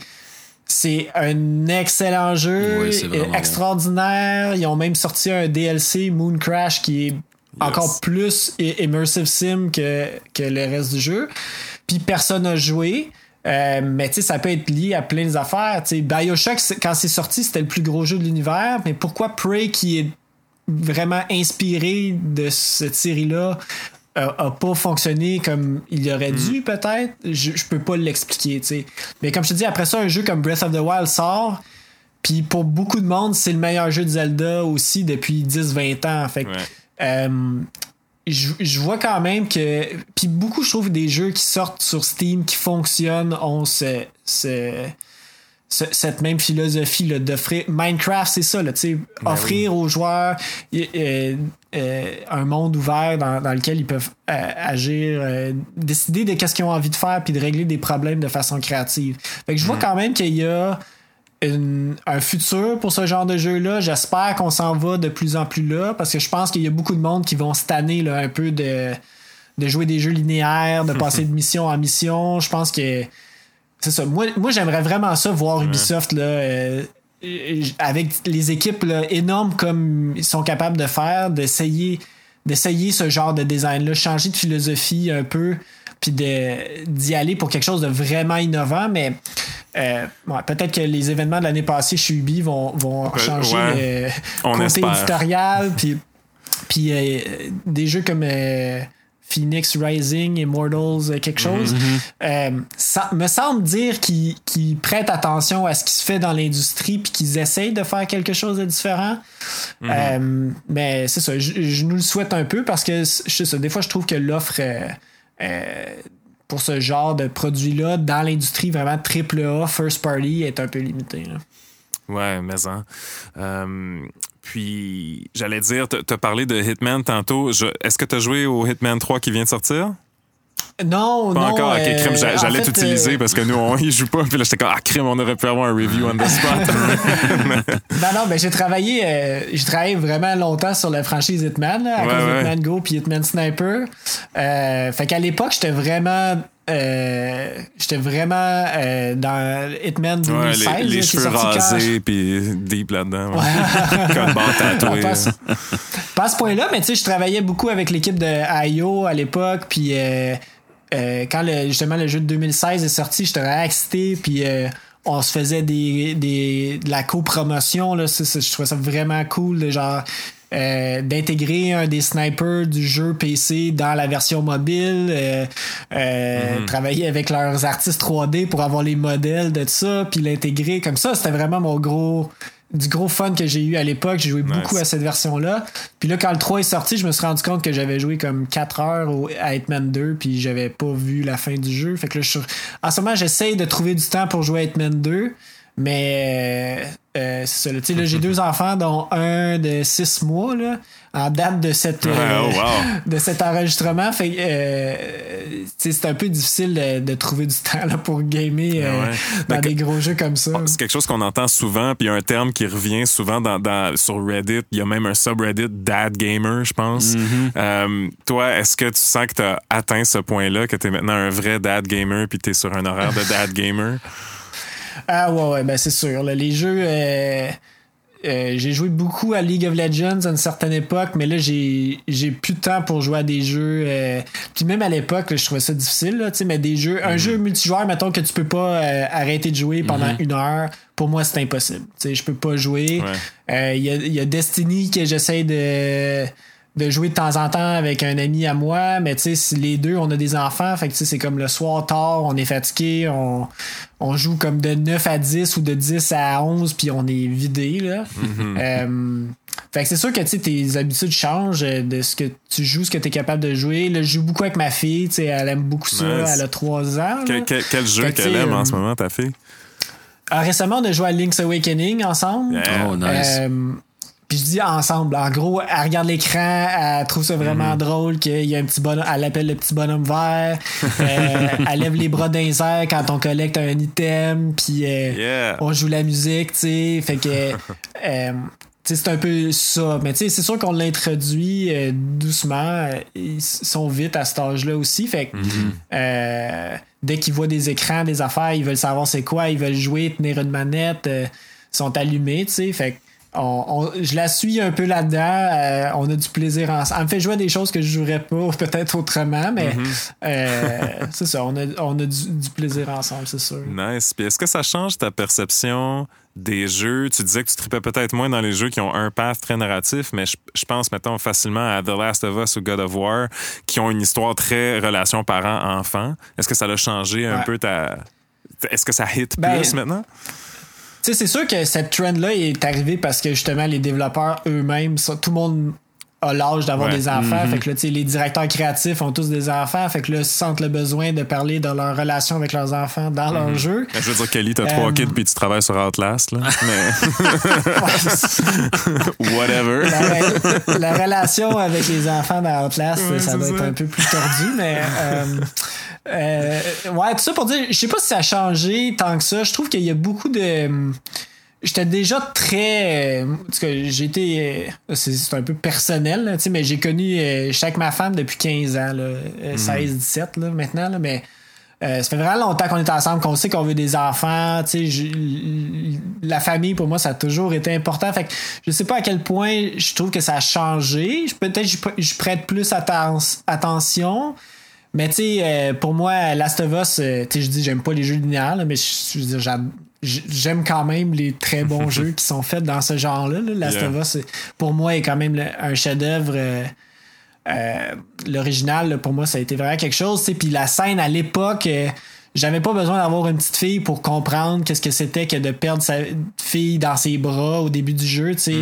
c'est un excellent jeu, extraordinaire. Ils ont même sorti un DLC, Moon Crash, qui est encore plus immersive sim que, que le reste du jeu. Puis personne n'a joué. Euh, mais tu sais, ça peut être lié à plein d'affaires. Tu sais, Bioshock, quand c'est sorti, c'était le plus gros jeu de l'univers. Mais pourquoi Prey, qui est vraiment inspiré de cette série-là, a, pas fonctionné comme il aurait mm. dû, peut-être? Je, je peux pas l'expliquer, tu sais. Mais comme je te dis, après ça, un jeu comme Breath of the Wild sort. Puis pour beaucoup de monde, c'est le meilleur jeu de Zelda aussi depuis 10-20 ans. Fait euh, je, vois quand même que. Puis beaucoup, je trouve, des jeux qui sortent sur Steam, qui fonctionnent, ont ce, cette même philosophie d'offrir. Minecraft, c'est ça, là, ben offrir aux joueurs euh, euh, un monde ouvert dans, lequel ils peuvent euh, agir, décider de qu'est-ce qu'ils ont envie de faire, puis de régler des problèmes de façon créative. Fait que je vois quand même qu'il y a un futur pour ce genre de jeu-là. J'espère qu'on s'en va de plus en plus là parce que je pense qu'il y a beaucoup de monde qui vont se tanner là, un peu de, de jouer des jeux linéaires, de passer de mission en mission. Je pense que c'est ça. Moi, moi j'aimerais vraiment ça voir Ubisoft là, euh, avec les équipes énormes comme ils sont capables de faire, d'essayer d'essayer ce genre de design-là, changer de philosophie un peu, puis d'y aller pour quelque chose de vraiment innovant, mais euh, peut-être que les événements de l'année passée chez Ubi vont, vont changer le côté éditorial, puis, puis euh, des jeux comme euh, Phoenix Rising, Immortals, quelque chose, mhm. ça me semble dire qu'ils prêtent attention à ce qui se fait dans l'industrie puis qu'ils essayent de faire quelque chose de différent. Mhm. mais c'est ça, je, nous le souhaite un peu parce que je des fois je trouve que l'offre pour ce genre de produit-là dans l'industrie vraiment triple A, first party, est un peu limité. Ouais, mais hein. Euh, puis, j'allais dire, tu as parlé de Hitman tantôt. Est-ce que tu as joué au Hitman 3 qui vient de sortir? Non, pas non. encore. Ok, euh, crime, j'allais t'utiliser euh, parce que nous, on y joue pas. Puis là, j'étais comme, ah, crime, on aurait pu avoir un review on the spot. non, non, mais j'ai travaillé, euh, j'ai travaillé vraiment longtemps sur la franchise Hitman, là, à Hitman Go puis Hitman Sniper. fait qu'à l'époque, j'étais vraiment j'étais vraiment dans Hitman 2016. Ouais, les, les cheveux rasés puis deep là-dedans. Ouais. Comme tatoué. Pas, pas à ce point-là, mais tu sais, je travaillais beaucoup avec l'équipe de IO à l'époque, puis euh, quand justement le jeu de 2016 est sorti, j'étais excité, puis euh, on se faisait des, des, de la co-promotion. Là, je trouvais ça vraiment cool, genre euh, d'intégrer un des snipers du jeu PC dans la version mobile, mm-hmm. travailler avec leurs artistes 3D pour avoir les modèles de ça, puis l'intégrer comme ça. C'était vraiment mon gros du gros fun que j'ai eu à l'époque. J'ai joué beaucoup à cette version-là. Puis là, quand le 3 est sorti, je me suis rendu compte que j'avais joué comme 4 heures au, à Hitman 2, puis j'avais pas vu la fin du jeu. Fait que là, je en ce moment, j'essaye de trouver du temps pour jouer à Hitman 2. Mais euh, c'est ça. Là, j'ai deux enfants, dont un de 6 mois. Là en date de cette euh, oh, de cet enregistrement. Fait euh, c'est un peu difficile de, trouver du temps là, pour gamer euh, dans des gros jeux comme ça. C'est quelque chose qu'on entend souvent, puis il y a un terme qui revient souvent dans, dans, sur Reddit. Il y a même un subreddit Dad Gamer, je pense. Mm-hmm. toi, est-ce que tu sens que tu as atteint ce point-là, que tu es maintenant un vrai Dad Gamer, puis tu es sur un horaire de Dad Gamer? Ah ouais, ouais, ben c'est sûr. les jeux euh, j'ai joué beaucoup à League of Legends à une certaine époque, mais là, j'ai, j'ai plus de temps pour jouer à des jeux. Euh, puis même à l'époque, je trouvais ça difficile, là, mais des jeux. Un mhm. jeu multijoueur, mettons que tu peux pas euh, arrêter de jouer pendant mhm. une heure, pour moi, c'est impossible. Je peux pas jouer. Il y, a, y a Destiny que j'essaie de de jouer de temps en temps avec un ami à moi, mais tu sais, les deux, on a des enfants, fait que c'est comme le soir tard, on est fatigué, on, on joue comme de 9 à 10 ou de 10 à 11, puis on est vidé, là. Mm-hmm. Euh, fait que c'est sûr que tu tes habitudes changent de ce que tu joues, ce que tu es capable de jouer. Là, je joue beaucoup avec ma fille, tu sais, elle aime beaucoup ça, elle a 3 ans. Quel, jeu qu'elle aime en ce moment, ta fille? Ah, récemment, on a joué à Link's Awakening ensemble. Oh, nice. Euh, Puis je dis ensemble. En gros, elle regarde l'écran, elle trouve ça vraiment Mhm. drôle qu'il y a un petit bonhomme, elle appelle le petit bonhomme vert. Euh, elle lève les bras d'un air quand on collecte un item, puis euh, Yeah. on joue la musique, tu sais. Fait que. euh, tu sais, c'est un peu ça. Mais tu sais, c'est sûr qu'on l'introduit euh, doucement. Ils sont vite à cet âge-là aussi. Fait que euh, dès qu'ils voient des écrans, des affaires, ils veulent savoir c'est quoi, ils veulent jouer, tenir une manette, euh, ils sont allumés, tu sais. Fait que on- on- je la suis un peu là-dedans. euh, on a du plaisir ensemble. Elle me fait jouer à des choses que je jouerais pas, peut-être autrement, mais euh, c'est ça. On a, on a du, du plaisir ensemble, c'est sûr. Nice. Puis est-ce que ça change ta perception des jeux? Tu disais que tu tripais peut-être moins dans les jeux qui ont un path très narratif, mais je, je pense, mettons, facilement à The Last of Us ou God of War, qui ont une histoire très relation parent-enfant. Est-ce que ça a changé un Ouais. peu ta... Est-ce que ça hit Ben, plus maintenant? Sais, c'est sûr que cette trend-là est arrivée parce que justement, les développeurs eux-mêmes, tout le monde a l'âge d'avoir Ouais. des enfants. Fait que là, tu sais, les directeurs créatifs ont tous des enfants. Fait que là, ils sentent le besoin de parler de leur relation avec leurs enfants dans leur jeu. Je veux dire, Kelly, t'as trois Euh, kids puis tu travailles sur Outlast, là. Mais whatever. la, la relation avec les enfants dans Outlast, Ouais, ça doit être un peu plus tordu, mais euh, euh, ouais, tout ça pour dire, je sais pas si ça a changé tant que ça. Je trouve qu'il y a beaucoup de J'étais déjà très. euh, en tout cas, j'ai été. euh, C'est un peu personnel, là, tu sais, mais j'ai connu. euh, J'étais avec ma femme depuis 15 ans, là, euh, 16-17 là, maintenant, là, mais euh, ça fait vraiment longtemps qu'on est ensemble, qu'on sait qu'on veut des enfants. Tu sais, je- la famille, pour moi, ça a toujours été important. Fait que je sais pas à quel point je trouve que ça a changé. Peut-être que je, je prête plus atten- attention. Mais tu sais, euh, pour moi, Last of Us, euh, tu sais, je dis, j'aime pas les jeux linéaires, là, mais je, je veux dire, j'ad- j'aime quand même les très bons jeux qui sont faits dans ce genre-là. là. Last Yeah. of Us, c'est- pour moi, est quand même le- un chef-d'œuvre. euh, euh, L'original, pour moi, ça a été vraiment quelque chose. Puis la scène à l'époque, euh, j'avais pas besoin d'avoir une petite fille pour comprendre qu'est-ce que c'était que de perdre sa fille dans ses bras au début du jeu. sais.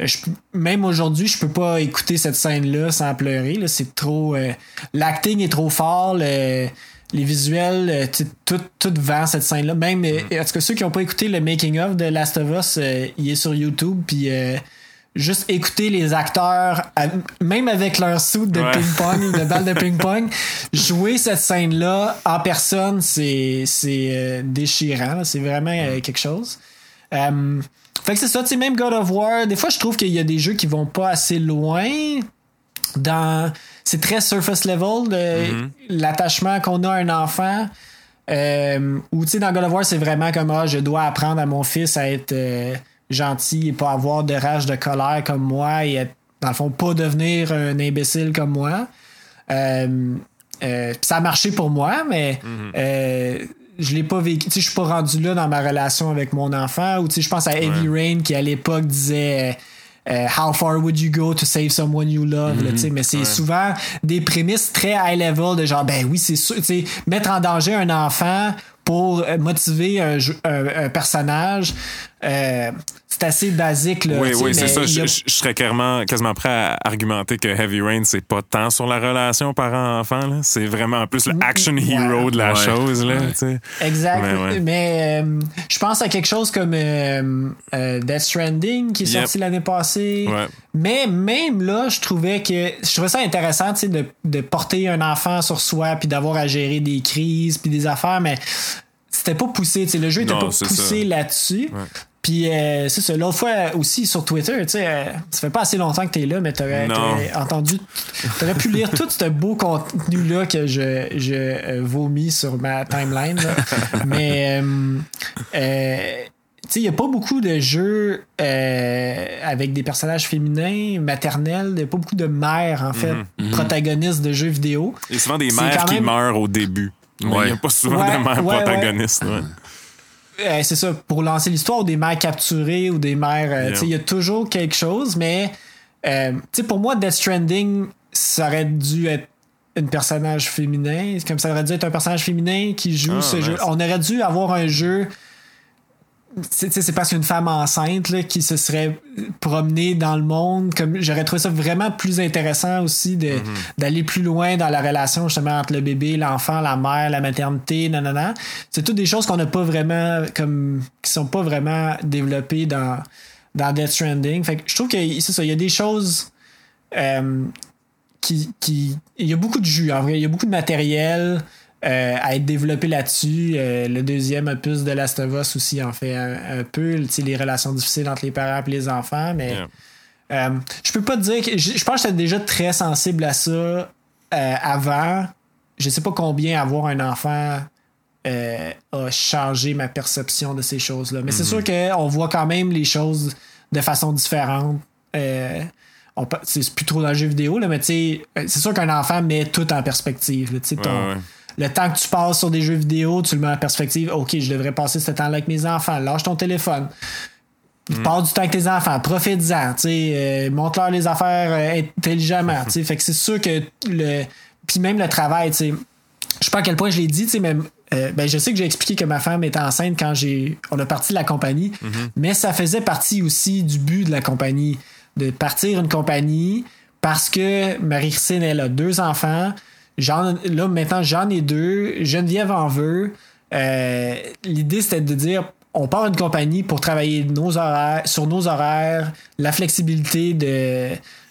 Euh, je même aujourd'hui, je peux pas écouter cette scène-là sans pleurer. C'est trop. euh, L'acting est trop fort. le- les visuels, euh, tout, tout vend cette scène-là. Même, euh, en tout cas, ceux qui n'ont pas écouté le making-of de Last of Us, euh, il est sur YouTube. Puis juste écouter les acteurs, même avec leur suit de Ouais. ping-pong, de balle de ping-pong, jouer cette scène-là en personne, c'est c'est, euh, déchirant. C'est vraiment euh, quelque chose. Fait que c'est ça, tu sais, même God of War, des fois, je trouve qu'il y a des jeux qui vont pas assez loin dans. C'est très surface level, le- l'attachement qu'on a à un enfant. Euh, ou tu sais, dans God of War, c'est vraiment comme ah, je dois apprendre à mon fils à être euh, gentil et pas avoir de rage de colère comme moi et être, dans le fond, pas devenir un imbécile comme moi. Euh, euh, ça a marché pour moi, mais euh, je l'ai pas vécu. Tu sais, je suis pas rendu là dans ma relation avec mon enfant. Ou tu sais, je pense à Heavy Rain qui à l'époque disait. Euh, How far would you go to save someone you love? là, tu sais, mais c'est souvent des prémices très high level de genre, ben oui, c'est sûr, tu sais, mettre en danger un enfant pour motiver un, un- un personnage, euh, c'est assez basique. Là, Oui, oui, c'est mais ça. il y Je, a- je- je serais carrément, quasiment prêt à argumenter que Heavy Rain, c'est pas tant sur la relation parent-enfant. là. C'est vraiment plus le action hero de la Ouais. chose. Là, Ouais. Exact. Mais ouais. Mais euh, je pense à quelque chose comme euh, euh, Death Stranding qui est Yep. sorti l'année passée. Ouais. Mais même là, je trouvais que je trouvais ça intéressant tu sais, de, de porter un enfant sur soi puis d'avoir à gérer des crises puis des affaires, mais c'était pas poussé. tu sais, Le jeu était Non, pas poussé là-dessus. Puis euh, c'est ça. L'autre fois aussi sur Twitter, tu sais, euh, ça fait pas assez longtemps que t'es là, mais t'aurais entendu, t'aurais pu lire tout ce beau contenu-là que je, je euh, vomis sur ma timeline. là. mais euh, euh, tu sais, il n'y a pas beaucoup de jeux euh, avec des personnages féminins, maternels, il a pas beaucoup de mères, en fait, protagonistes de jeux vidéo. Il y a souvent des mères qui meurent au début. Il Ouais. n'y a pas souvent Ouais, de mères ouais, ouais. protagonistes. Ouais. Euh, c'est ça, pour lancer l'histoire, ou des mères capturées, ou des mères. euh, Il y a toujours quelque chose, mais euh, pour moi, Death Stranding, ça aurait dû être un personnage féminin. Comme ça aurait dû être un personnage féminin qui joue Ah, ce nice. jeu. On aurait dû avoir un jeu. C'est parce qu'une femme enceinte là, qui se serait promenée dans le monde. Comme j'aurais trouvé ça vraiment plus intéressant aussi de, d'aller plus loin dans la relation justement entre le bébé, l'enfant, la mère, la maternité, nanana. C'est toutes des choses qu'on n'a pas vraiment comme qui sont pas vraiment développées dans dans Death Stranding. Fait que je trouve que c'est ça, il y a des choses euh, qui, qui. Il y a beaucoup de jus, en vrai. Il y a beaucoup de matériel euh, à être développé là-dessus. Euh, le deuxième opus de Last of Us aussi en fait un, peu. Les relations difficiles entre les parents et les enfants, mais. je peux pas te dire que. Je, pense que j'étais déjà très sensible à ça avant. Je sais pas combien avoir un enfant euh, a changé ma perception de ces choses-là. Mais c'est mhm. sûr qu'on voit quand même les choses de façon différente. Euh, c'est plus trop dans le jeu vidéo, là, mais euh, c'est sûr qu'un enfant met tout en perspective. Le temps que tu passes sur des jeux vidéo, tu le mets en perspective. OK, je devrais passer ce temps-là avec mes enfants. Lâche ton téléphone. Mm. Passe du temps avec tes enfants, profite-en, euh, montre-leur les affaires intelligemment. fait que c'est sûr que le. Puis même le travail, tu sais. Je sais pas à quel point je l'ai dit, mais euh, ben, je sais que j'ai expliqué que ma femme était enceinte quand j'ai on a parti de la compagnie, mhm. mais ça faisait partie aussi du but de la compagnie, de partir une compagnie parce que Marie-Christine, elle a deux enfants. Là, maintenant, j'en ai deux. Geneviève en veut. Euh, l'idée, c'était de dire on part une compagnie pour travailler nos horaires, sur nos horaires, la flexibilité de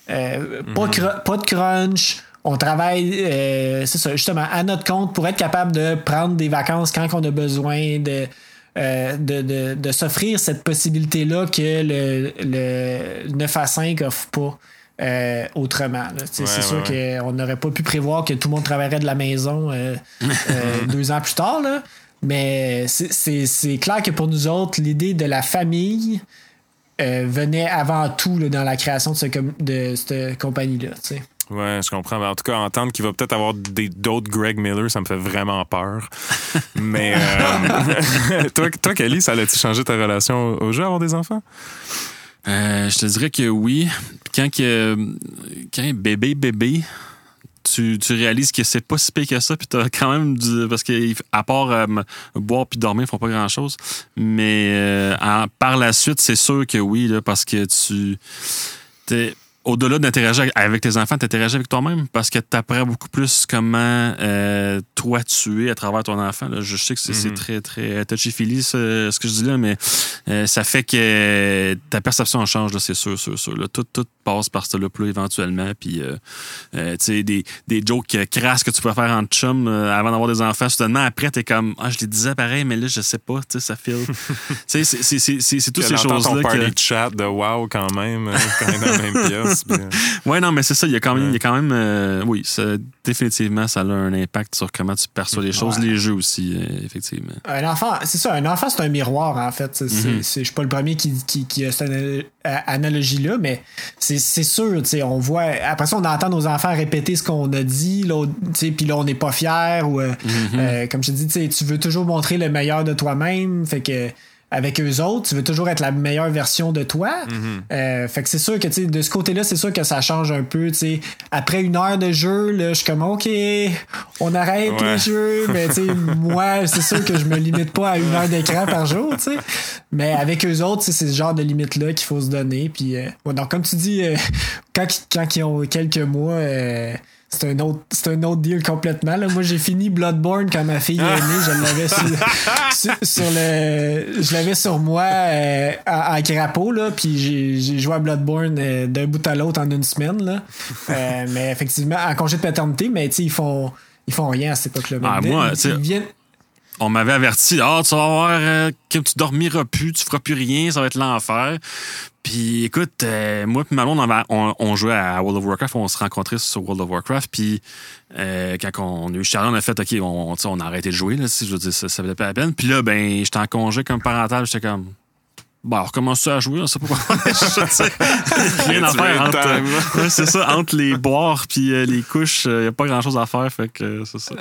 euh, pas, mhm. pas de crunch on travaille, euh, c'est ça, justement, à notre compte pour être capable de prendre des vacances quand on a besoin de. Euh, de, de, s'offrir cette possibilité-là que le, le 9 à 5 offre pas euh, autrement. c'est sûr qu'on n'aurait pas pu prévoir que tout le monde travaillerait de la maison deux ans plus tard. Là. Mais c'est clair que pour nous autres, l'idée de la famille venait avant tout dans la création de, ce, de cette compagnie-là. Ouais, je comprends. Mais en tout cas, entendre qu'il va peut-être avoir d'autres Greg Miller, ça me fait vraiment peur. Mais euh, toi, toi, Kelly, ça a-tu changé ta relation au jeu, avoir des enfants? Euh, je te dirais que oui. Quand, que, quand bébé, bébé, tu, tu réalises que c'est pas si pire que ça, puis t'as quand même du. Parce qu'à part euh, boire puis dormir, ils font pas grand chose. Mais par la suite, c'est sûr que oui, là, parce que tu au-delà d'interagir avec tes enfants, t'interagis avec toi-même parce que tu apprends beaucoup plus comment euh, toi tu es à travers ton enfant. Je sais que c'est mm-hmm. très, très touchy-feely ce, ce, que je dis là, mais euh, ça fait que ta perception change, c'est sûr, sûr, sûr. Tout, tout passe par ce là éventuellement. Puis, euh, tu sais, des, des jokes crasses que tu peux faire en chum avant d'avoir des enfants, soudainement, après, t'es comme, ah, je les disais pareil, mais là, je sais pas, tu sais, ça file. tu sais, c'est toutes ces choses-là. que... chat de wow quand même, quand même dans la même pièce. Ouais, non, mais c'est ça. Il y a quand même, il y a quand même euh, oui, définitivement, ça a un impact sur comment tu perçois les choses, les jeux aussi, euh, effectivement. Un enfant, c'est ça. Un enfant, c'est un miroir, en fait. Mhm. Je suis pas le premier qui, qui, a cette analogie-là, mais c'est sûr, on voit. Après ça, on entend nos enfants répéter ce qu'on a dit, puis là, on n'est pas fier ou, euh, mhm. comme je te dis, tu veux toujours montrer le meilleur de toi-même. Fait que avec eux autres, tu veux toujours être la meilleure version de toi. Mhm. Euh, fait que c'est sûr que de ce côté-là, c'est sûr que ça change un peu. Après une heure de jeu, là, je suis comme OK, on arrête les jeux. Mais moi, c'est sûr que je me limite pas à une heure d'écran par jour. Mais avec eux autres, c'est ce genre de limite-là qu'il faut se donner. Puis, euh, donc, comme tu dis, euh, quand, quand ils ont quelques mois c'est un autre c'est un autre deal complètement là. moi j'ai fini Bloodborne quand ma fille est née. Je l'avais sur, le je l'avais sur moi euh, en, crapaud là. Puis j'ai joué à Bloodborne euh, d'un bout à l'autre en une semaine là. Euh, mais effectivement en congé de paternité mais tu ils font ils font rien à cette époque là ah, moi, ils viennent on m'avait averti, ah, tu vas voir euh, que tu dormiras plus, tu feras plus rien, ça va être l'enfer. Puis écoute, euh, moi et Malone, on, on, jouait à World of Warcraft, on se rencontrait sur World of Warcraft, puis euh, quand on a eu Charles, on a fait, OK, on, on a arrêté de jouer, là, si je veux dire, ça, ça valait pas la peine. Puis là, ben, j'étais en congé comme parental, j'étais comme... Bon, on recommence à jouer, on sait pas pourquoi. rien à faire entre, c'est ça, entre les boires puis les couches, il n'y a pas grand chose à faire, fait que c'est ça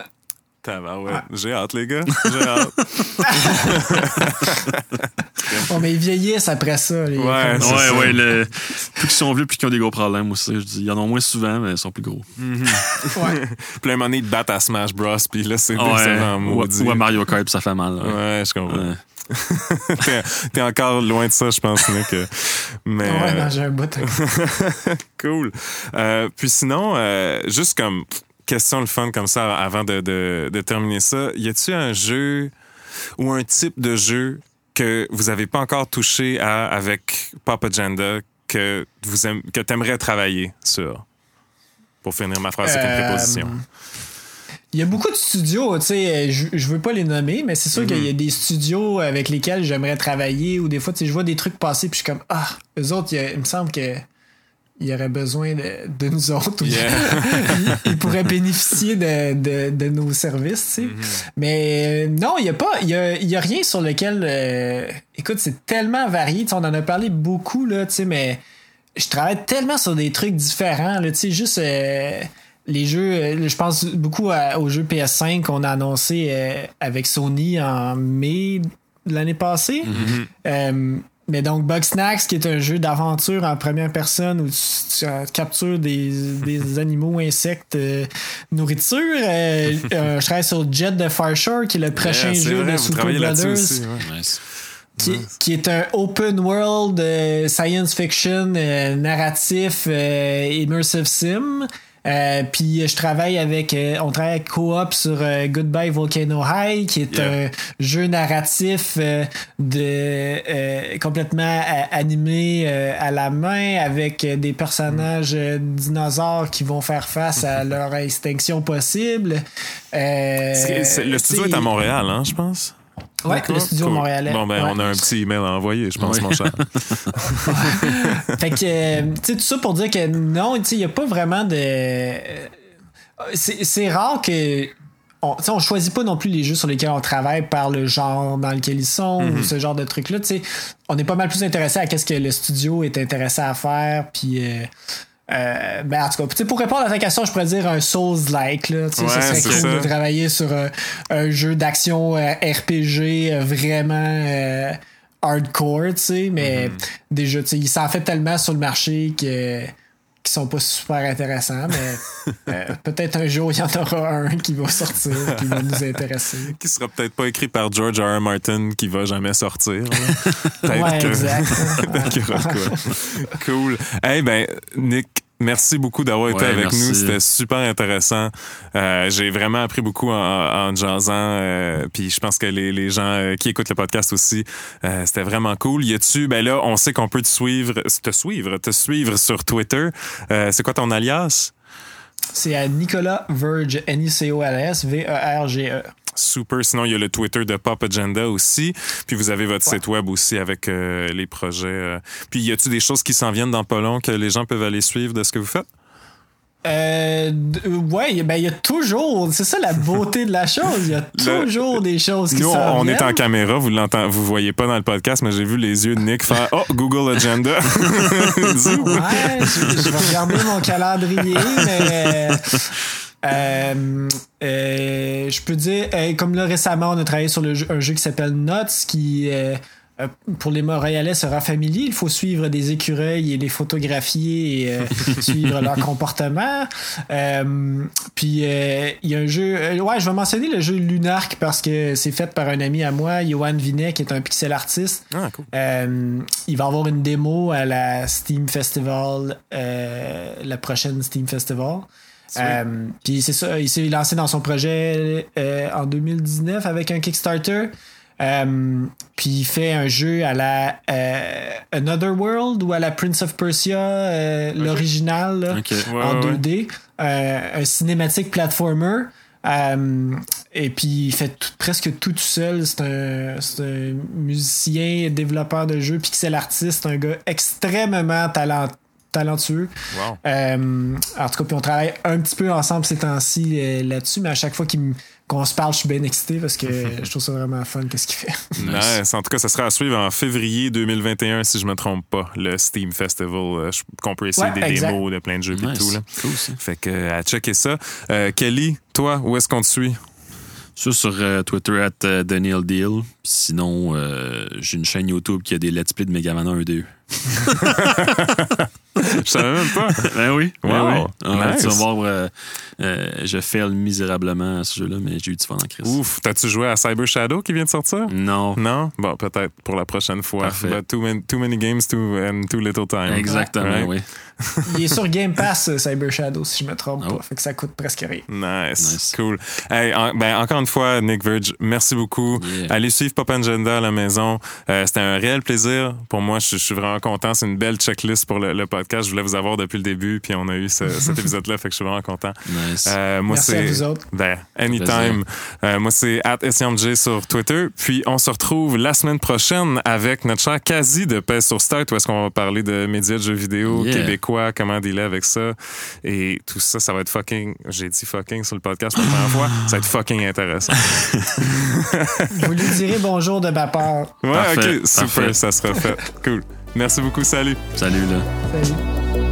ouais. J'ai hâte, les gars. J'ai hâte. bon, mais ils vieillissent après ça. Les ouais, ouais, ouais. Le... Plus qu'ils sont vieux, plus qu'ils ont des gros problèmes aussi. Je dis, ils en ont moins souvent, mais ils sont plus gros. Mm ouais. Puis là, un moment donné, ils te battent à Smash Bros. Puis là, c'est vraiment maudit. Ou à Mario Kart, ça fait mal. Ouais, je comprends. t'es, encore loin de ça, je pense, Nick. Mais, ouais, non, j'ai un bout. cool. Euh, puis sinon, euh, juste comme question le fun comme ça avant de, de, terminer ça. Y a-tu un jeu ou un type de jeu que vous avez pas encore touché à avec Pop Agenda que vous aim- que t'aimerais travailler sur? Pour finir ma phrase, c'est une Euh, préposition. Il y a beaucoup de studios, tu sais, je, je veux pas les nommer, mais c'est sûr qu'il y a des studios avec lesquels j'aimerais travailler ou des fois, tu sais, je vois des trucs passer puis je suis comme, ah, eux autres, il, y a- il me semble que il aurait besoin de, de nous autres. Yeah. ils pourraient bénéficier de, de, de nos services, tu sais. Mais euh, non, il y a pas, il y a, il y a rien sur lequel, euh, écoute, c'est tellement varié, tu sais, on en a parlé beaucoup, là, tu sais, mais je travaille tellement sur des trucs différents, là, tu sais, juste euh, les jeux, je pense beaucoup à- aux jeux PS5 qu'on a annoncé euh, avec Sony en mai de l'année passée. Euh, mais donc Bugsnax, qui est un jeu d'aventure en première personne où tu, tu, euh, captures des, des animaux, insectes, euh, nourriture. Euh, je travaille sur Jet de Farshore, qui est le prochain Yeah, jeu vrai, de Super Brothers aussi, ouais. Nice. qui, qui est un open world science fiction narratif immersive sim. Euh, puis je travaille avec, euh, on travaille avec Coop sur euh, Goodbye Volcano High, qui est Yeah. un jeu narratif euh, de euh, complètement euh, animé euh, à la main avec euh, des personnages euh, dinosaures qui vont faire face à leur extinction possible. Euh, le studio est à Montréal, hein, je pense. Ouais, D'accord. le studio Cool. montréalais. Bon, ben, Ouais. on a un petit email à envoyer, je pense, Oui. mon cher. Fait que, euh, tu sais, tout ça pour dire que non, tu sais, il n'y a pas vraiment de. euh, C'est c'est rare que. On, tu sais, on choisit pas non plus les jeux sur lesquels on travaille par le genre dans lequel ils sont ou ce genre de trucs-là. tu sais. On est pas mal plus intéressé à qu'est-ce que le studio est intéressé à faire. Puis. Euh, euh, ben en tout cas, tu sais, pour répondre à ta question, je pourrais dire un Souls-like. Là, tu sais, Ouais, ça serait cool ça. de travailler sur euh, un jeu d'action euh, RPG euh, vraiment hardcore, tu sais, mais Mm-hmm. déjà, tu sais, il s'en fait tellement sur le marché que qui sont pas super intéressants, mais euh, peut-être un jour il y en aura un qui va sortir qui va nous intéresser. qui sera peut-être pas écrit par George R. R. Martin qui va jamais sortir. Peut-être Ouais, que- exact. peut-être qu'il y aura quoi. Cool. Hey, ben, Nick, merci beaucoup d'avoir été avec merci. nous. C'était super intéressant. Euh, J'ai vraiment appris beaucoup en, en jasant. euh, Puis je pense que les, les gens euh, qui écoutent le podcast aussi, euh, c'était vraiment cool. Y a-tu, ben là, on sait qu'on peut te suivre, te suivre, te suivre sur Twitter. Euh, C'est quoi ton alias? C'est à Nicolas Verge, N-I-C-O-L-S, V-E-R-G-E. Super. Sinon, il y a le Twitter de Pop Agenda aussi. Puis vous avez votre site web aussi avec euh, les projets. euh. Puis y a-tu des choses qui s'en viennent dans pas long que les gens peuvent aller suivre de ce que vous faites? Euh, ouais, ben il y a toujours, c'est ça la beauté de la chose, il y a toujours des choses qui Nous, on est en caméra, vous l'entendez, vous voyez pas dans le podcast, mais j'ai vu les yeux de Nick faire Oh, Google Agenda. Ouais, je, je vais regarder mon calendrier, mais euh, euh, je peux dire, comme là récemment, on a travaillé sur le jeu- un jeu qui s'appelle Nuts, qui euh, pour les Montréalais sera familier. Il faut suivre des écureuils et les photographier et euh, suivre leur comportement. Euh, puis il y a un jeu, ouais, je vais mentionner le jeu Lunark parce que c'est fait par un ami à moi, Johan Vinet, qui est un pixel artiste. Ah, cool. Il va avoir une démo à la Steam Festival, la prochaine Steam Festival. Euh, Puis c'est ça, il s'est lancé dans son projet euh, en 2019 avec un Kickstarter. Euh, puis il fait un jeu à la euh, Another World ou à la Prince of Persia, euh, l'original. Ouais, en ouais, ouais. 2D, euh, un cinématique platformer. Et puis il fait tout- presque tout seul. C'est un, un musicien, développeur de jeux, pixel artiste, un gars extrêmement talent- talentueux. Wow. Euh, en tout cas, puis on travaille un petit peu ensemble ces temps-ci euh, là-dessus, mais à chaque fois qu'il me- qu'on se parle, je suis bien excité parce que je trouve ça vraiment fun qu'est-ce qu'il fait. Nice. En tout cas, ça sera à suivre en février 2021, si je me trompe pas, le Steam Festival, euh, je- qu'on peut essayer Ouais, des exact. démos de plein de jeux et Nice. tout. Là. Cool, ça. Fait que, euh, à checker ça. Euh, Kelly, toi, où est-ce qu'on te suit? Ça, sur euh, Twitter, at euh, Daniel Deal. Sinon, euh, j'ai une chaîne YouTube qui a des let's play de Megaman 1 et 2. Je savais même pas. Ben oui. ben Wow. oui. Ouais, Nice. Tu vas voir, euh, Euh, je fail misérablement à ce jeu-là, mais j'ai eu du fun en crise. Ouf, t'as-tu joué à Cyber Shadow qui vient de sortir? Non. Non? Bon, peut-être pour la prochaine fois. But too, many, too many games too, and too little time. Exactement, Right? oui. Il est sur Game Pass, euh, Cyber Shadow, si je me trompe Oh. pas. Fait que ça coûte presque rien. Nice. Nice. Cool. Hey, en- ben, encore une fois, Nick Verge, merci beaucoup. Yeah. Allez suivre Pop Agenda à la maison. Euh, C'était un réel plaisir pour moi. Je, je suis vraiment content. C'est une belle checklist pour le, le podcast. Je voulais vous avoir depuis le début, puis on a eu ce- cet épisode-là, fait que je suis vraiment content. Nice. Euh, moi, Merci à c'est vous autres. ben, anytime. Euh, moi, c'est at SMJ sur Twitter. Puis, on se retrouve la semaine prochaine avec notre cher Kazi de Pèse sur Start, où est-ce qu'on va parler de médias de jeux vidéo Yeah. québécois, comment dealer avec ça. Et tout ça, ça va être fucking, j'ai dit fucking sur le podcast pour la première fois, ça va être fucking intéressant. Vous lui direz bonjour de ma part. Ouais, Parfait, ok, super, parfait. ça sera fait. Cool. Merci beaucoup, salut. Salut, là. Salut.